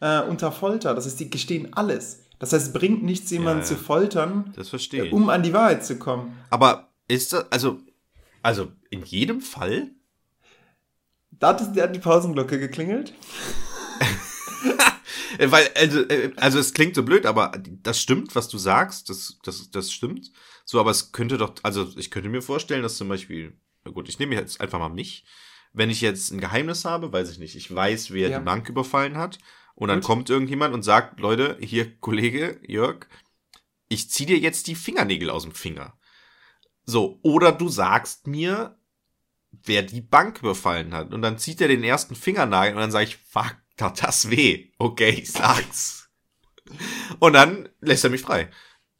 [SPEAKER 2] äh, unter Folter. Das heißt, die gestehen alles. Das heißt, es bringt nichts, jemanden
[SPEAKER 1] Ja,
[SPEAKER 2] zu foltern,
[SPEAKER 1] Das verstehe ich.
[SPEAKER 2] um an die Wahrheit zu kommen.
[SPEAKER 1] Aber ist das, also, also in jedem Fall?
[SPEAKER 2] Da hat die Pausenglocke geklingelt.
[SPEAKER 1] Äh, Weil, also, äh, also es klingt so blöd, aber das stimmt, was du sagst, das, das, das stimmt. So, aber es könnte doch, also ich könnte mir vorstellen, dass zum Beispiel, na gut, ich nehme jetzt einfach mal mich, wenn ich jetzt ein Geheimnis habe, weiß ich nicht, ich weiß, wer
[SPEAKER 2] Ja.
[SPEAKER 1] die Bank überfallen hat, und dann kommt irgendjemand und sagt, Leute, hier, [laughs] Kollege Jörg, ich zieh dir jetzt die Fingernägel aus dem Finger. So, oder du sagst mir, wer die Bank überfallen hat. Und dann zieht er den ersten Fingernagel und dann sage ich, fuck, tat das weh. Okay, ich sag's. Und dann lässt er mich frei.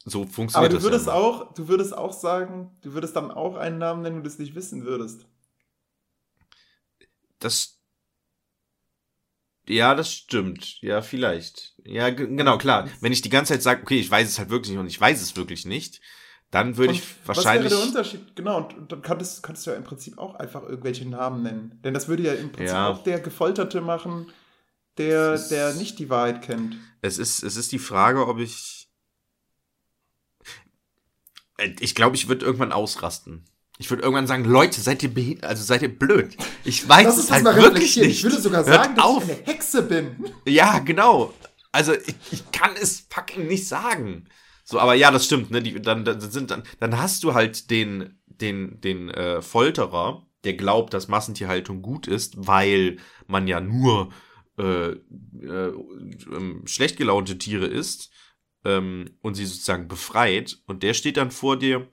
[SPEAKER 1] So
[SPEAKER 2] Aber
[SPEAKER 1] funktioniert
[SPEAKER 2] du
[SPEAKER 1] das.
[SPEAKER 2] würdest
[SPEAKER 1] ja.
[SPEAKER 2] auch, du würdest auch sagen, du würdest dann auch einen Namen nennen, wenn du das nicht wissen würdest.
[SPEAKER 1] Das. Ja, das stimmt. Ja, vielleicht. Ja, genau, klar. Wenn ich die ganze Zeit sage, okay, ich weiß es halt wirklich nicht und ich weiß es wirklich nicht, dann würde ich wahrscheinlich.
[SPEAKER 2] Was wäre der Unterschied? Genau, und, und dann könntest, könntest du ja im Prinzip auch einfach irgendwelche Namen nennen. Denn das würde ja im Prinzip
[SPEAKER 1] Ja.
[SPEAKER 2] auch der Gefolterte machen, der,
[SPEAKER 1] ist-
[SPEAKER 2] der nicht die Wahrheit kennt.
[SPEAKER 1] Es ist, es ist die Frage, ob ich. Äh, Ich glaube, ich würde irgendwann ausrasten. Ich würde irgendwann sagen, Leute, seid ihr behi- also seid ihr blöd. Ich weiß es halt wirklich nicht.
[SPEAKER 2] Ich würde sogar
[SPEAKER 1] Hört
[SPEAKER 2] sagen, dass
[SPEAKER 1] auf.
[SPEAKER 2] ich eine Hexe bin.
[SPEAKER 1] Ja, genau. Also ich, ich kann es fucking nicht sagen. So, aber ja, das stimmt. Ne? Die, dann, dann sind dann, dann hast du halt den den den äh, Folterer, der glaubt, dass Massentierhaltung gut ist, weil man ja nur äh, äh, ähm, schlecht gelaunte Tiere isst ähm, und sie sozusagen befreit. Und der steht dann vor dir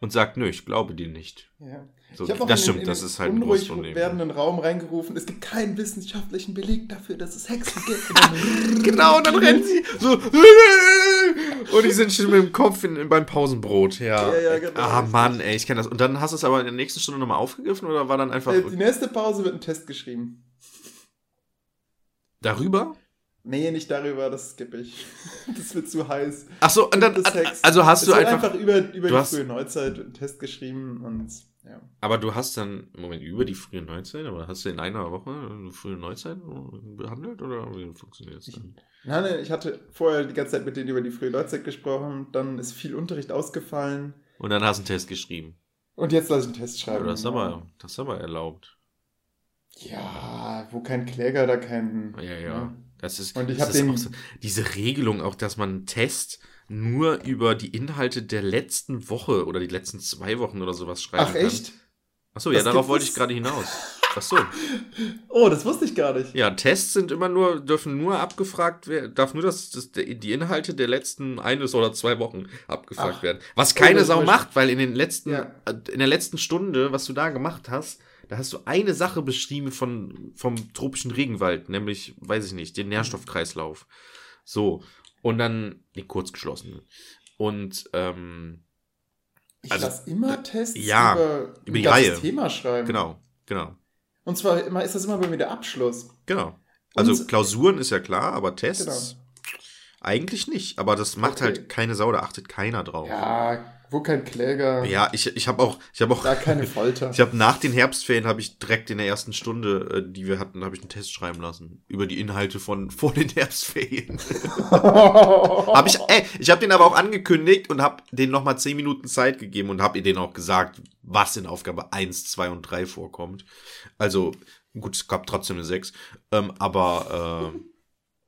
[SPEAKER 1] und sagt, nö, ich glaube dir nicht.
[SPEAKER 2] Ja.
[SPEAKER 1] So, das
[SPEAKER 2] in,
[SPEAKER 1] stimmt,
[SPEAKER 2] in
[SPEAKER 1] das ist halt ein großes Problem.
[SPEAKER 2] werdenden Raum reingerufen. Es gibt keinen wissenschaftlichen Beleg dafür, dass es Hexen gibt. [laughs]
[SPEAKER 1] Genau, und dann rennen sie so. Und die sind schon mit dem Kopf in, beim Pausenbrot, ja.
[SPEAKER 2] Ja, ja, genau,
[SPEAKER 1] Ah. Mann, ey, ich kenne das. Und dann hast du es aber in der nächsten Stunde nochmal aufgegriffen oder war dann einfach
[SPEAKER 2] Äh, Die nächste Pause wird ein Test geschrieben.
[SPEAKER 1] Darüber?
[SPEAKER 2] Nee, nicht darüber, das skippe ich. [laughs] Das wird zu heiß.
[SPEAKER 1] Ach so, und dann,
[SPEAKER 2] Das Hex.
[SPEAKER 1] also hast
[SPEAKER 2] es
[SPEAKER 1] du einfach,
[SPEAKER 2] einfach über, über die
[SPEAKER 1] hast-
[SPEAKER 2] frühe Neuzeit einen Test geschrieben und ja.
[SPEAKER 1] aber du hast dann, Moment, über die frühe Neuzeit, aber hast du in einer Woche eine frühe Neuzeit behandelt oder wie funktioniert das dann?
[SPEAKER 2] Nein, nein, ich hatte vorher die ganze Zeit mit denen über die frühe Neuzeit gesprochen, dann ist viel Unterricht ausgefallen
[SPEAKER 1] Und dann hast du einen Test geschrieben.
[SPEAKER 2] und jetzt lasse ich einen Test
[SPEAKER 1] Ja,
[SPEAKER 2] schreiben.
[SPEAKER 1] das ist aber, das ist aber erlaubt.
[SPEAKER 2] Ja, wo kein Kläger, da kein.
[SPEAKER 1] Ja, ja. Das ist,
[SPEAKER 2] Und ich
[SPEAKER 1] das
[SPEAKER 2] den-
[SPEAKER 1] auch so, diese Regelung, auch dass man einen Test nur über die Inhalte der letzten Woche oder die letzten zwei Wochen oder sowas schreiben
[SPEAKER 2] Ach
[SPEAKER 1] kann.
[SPEAKER 2] echt?
[SPEAKER 1] Achso, ja, darauf wollte ich gerade hinaus. Ach so. [laughs]
[SPEAKER 2] Oh, das wusste ich gar nicht.
[SPEAKER 1] Ja, Tests sind immer nur, dürfen nur abgefragt werden, darf nur das, das, die Inhalte der letzten eines oder zwei Wochen abgefragt
[SPEAKER 2] Ach.
[SPEAKER 1] werden. Was keine Sau macht, weil in den letzten,
[SPEAKER 2] Ja.
[SPEAKER 1] äh, in der letzten Stunde, was du da gemacht hast, da hast du eine Sache beschrieben von, vom tropischen Regenwald, nämlich, weiß ich nicht, den Nährstoffkreislauf. So. Und dann, nee, kurz geschlossen. Und, ähm,
[SPEAKER 2] Ich
[SPEAKER 1] Also,
[SPEAKER 2] lasse immer Tests
[SPEAKER 1] ja,
[SPEAKER 2] über,
[SPEAKER 1] über die
[SPEAKER 2] ein ganzes
[SPEAKER 1] Reihe.
[SPEAKER 2] Thema schreiben.
[SPEAKER 1] genau, genau,
[SPEAKER 2] Und zwar immer, ist das immer bei mir der Abschluss.
[SPEAKER 1] genau. Also
[SPEAKER 2] Und-
[SPEAKER 1] Klausuren ist ja klar, aber Tests
[SPEAKER 2] Genau.
[SPEAKER 1] eigentlich nicht. Aber das macht
[SPEAKER 2] Okay.
[SPEAKER 1] halt keine Sau, da achtet keiner drauf.
[SPEAKER 2] Ja, wo kein Kläger,
[SPEAKER 1] Ja, ich, ich habe auch, ich habe auch,
[SPEAKER 2] da keine Folter. [laughs]
[SPEAKER 1] ich habe nach den Herbstferien habe ich direkt in der ersten Stunde, äh, die wir hatten, habe ich einen Test schreiben lassen über die Inhalte von [laughs] vor den Herbstferien. [laughs] habe ich, ey, ich habe den aber auch angekündigt und habe denen noch mal zehn Minuten Zeit gegeben und habe denen auch gesagt, was in Aufgabe 1, 2 und 3 vorkommt. Also gut, es gab trotzdem eine 6, ähm, aber äh,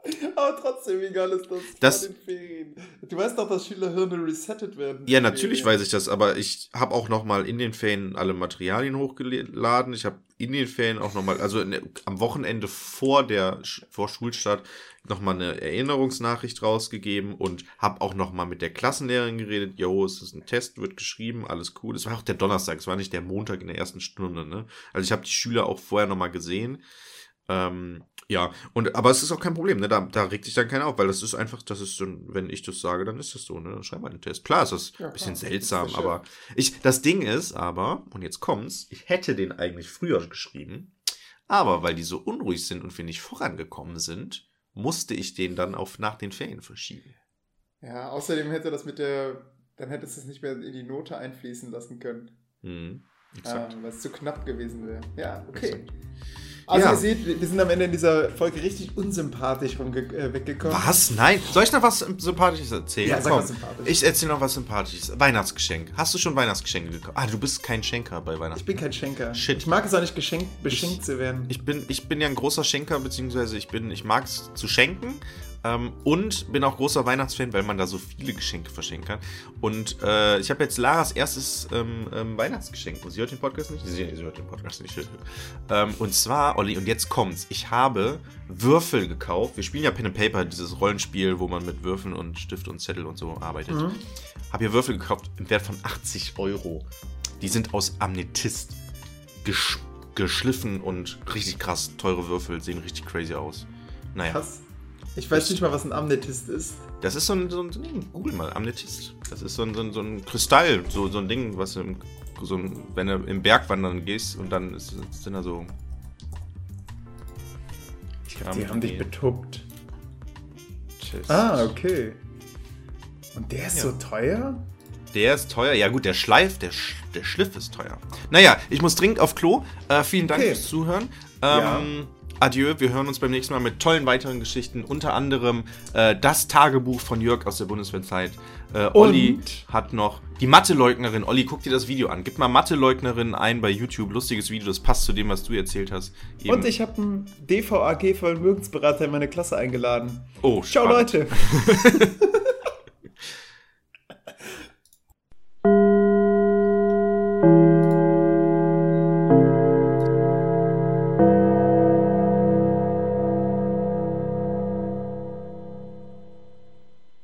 [SPEAKER 1] [laughs]
[SPEAKER 2] Aber trotzdem, wie geil ist das?
[SPEAKER 1] Das-
[SPEAKER 2] vor den Ferien? Du weißt doch, dass Schülerhirne resettet werden.
[SPEAKER 1] Ja, natürlich weiß ich das, aber ich habe auch noch mal in den Ferien alle Materialien hochgeladen. Ich habe in den Ferien auch noch mal, also in, am Wochenende vor der vor Schulstart noch mal eine Erinnerungsnachricht rausgegeben und habe auch noch mal mit der Klassenlehrerin geredet. Jo, es ist ein Test, wird geschrieben, alles cool. Es war auch der Donnerstag, es war nicht der Montag in der ersten Stunde. Ne? Also ich habe die Schüler auch vorher noch mal gesehen. Ähm, ja, und aber es ist auch kein Problem, ne? Da, da regt sich dann keiner auf, weil das ist einfach, das ist so, wenn ich das sage, dann ist das so, ne? Dann schreib mal einen Test. Klar, es ist
[SPEAKER 2] Ja,
[SPEAKER 1] ein bisschen
[SPEAKER 2] klar,
[SPEAKER 1] seltsam, aber ich, das Ding ist aber, und jetzt kommt's, ich hätte den eigentlich früher geschrieben, aber weil die so unruhig sind und wir nicht vorangekommen sind, musste ich den dann auf nach den Ferien verschieben.
[SPEAKER 2] Ja, außerdem hätte das mit der, dann hättest du es nicht mehr in die Note einfließen lassen können.
[SPEAKER 1] Hm,
[SPEAKER 2] Ja,
[SPEAKER 1] exakt.
[SPEAKER 2] weil es zu knapp gewesen wäre. Ja, okay.
[SPEAKER 1] Exakt.
[SPEAKER 2] Also
[SPEAKER 1] Ja.
[SPEAKER 2] ihr seht, wir sind am Ende in dieser Folge richtig unsympathisch äh, weggekommen.
[SPEAKER 1] Was? Nein. Soll ich noch was Sympathisches erzählen?
[SPEAKER 2] Ja, sag
[SPEAKER 1] Komm,
[SPEAKER 2] was Sympathisches.
[SPEAKER 1] Ich erzähle noch was Sympathisches. Weihnachtsgeschenk. Hast du schon Weihnachtsgeschenke gekauft? Ah, du bist kein Schenker bei Weihnachten.
[SPEAKER 2] Ich bin kein Schenker.
[SPEAKER 1] Shit.
[SPEAKER 2] Ich mag es auch nicht geschenkt, beschenkt
[SPEAKER 1] Ich-
[SPEAKER 2] zu werden.
[SPEAKER 1] Ich bin, ich bin ja ein großer Schenker, beziehungsweise ich bin, ich mag es zu schenken. Ähm, und bin auch großer Weihnachtsfan, weil man da so viele Geschenke verschenken kann. Und äh, ich habe jetzt Laras erstes ähm, ähm, Weihnachtsgeschenk. Und sie hört den Podcast nicht? Sie, sie hört den Podcast nicht. [laughs] ähm, und zwar, Olli, und jetzt kommt's. Ich habe Würfel gekauft. Wir spielen ja Pen and Paper, dieses Rollenspiel, wo man mit Würfeln und Stift und Zettel und so arbeitet.
[SPEAKER 2] Mhm.
[SPEAKER 1] Habe hier Würfel gekauft im Wert von 80 Euro. Die sind aus Amnetist gesch geschliffen und richtig krass teure Würfel, sehen richtig crazy aus. Naja.
[SPEAKER 2] Krass. Ich weiß nicht mal, was ein Amnetist ist.
[SPEAKER 1] Das ist so ein, so ein so ein- Google mal, Amnetist. Das ist so ein, so ein, so ein Kristall, so, so ein Ding, was im, so ein, wenn du im Berg wandern gehst und dann ist, sind da so.
[SPEAKER 2] Die haben dich betuppt.
[SPEAKER 1] Tschüss.
[SPEAKER 2] Ah, okay. Und der ist
[SPEAKER 1] Ja.
[SPEAKER 2] so teuer?
[SPEAKER 1] Der ist teuer. Ja gut, der Schleif, der, Sch der Schliff ist teuer. Naja, ich muss dringend auf Klo. Äh, vielen Dank
[SPEAKER 2] Okay.
[SPEAKER 1] fürs Zuhören.
[SPEAKER 2] Ja.
[SPEAKER 1] Adieu, wir hören uns beim nächsten Mal mit tollen weiteren Geschichten. Unter anderem äh, das Tagebuch von Jörg aus der Bundeswehrzeit. Äh, Olli hat noch die Mathe-Leugnerin. Olli, guck dir das Video an. Gib mal Mathe-Leugnerin ein bei YouTube. Lustiges Video, das passt zu dem, was du erzählt hast. Eben-
[SPEAKER 2] Und ich habe einen DVAG-Vermögensberater in meine Klasse eingeladen.
[SPEAKER 1] Oh,
[SPEAKER 2] Ciao,
[SPEAKER 1] spannend.
[SPEAKER 2] Leute. [laughs]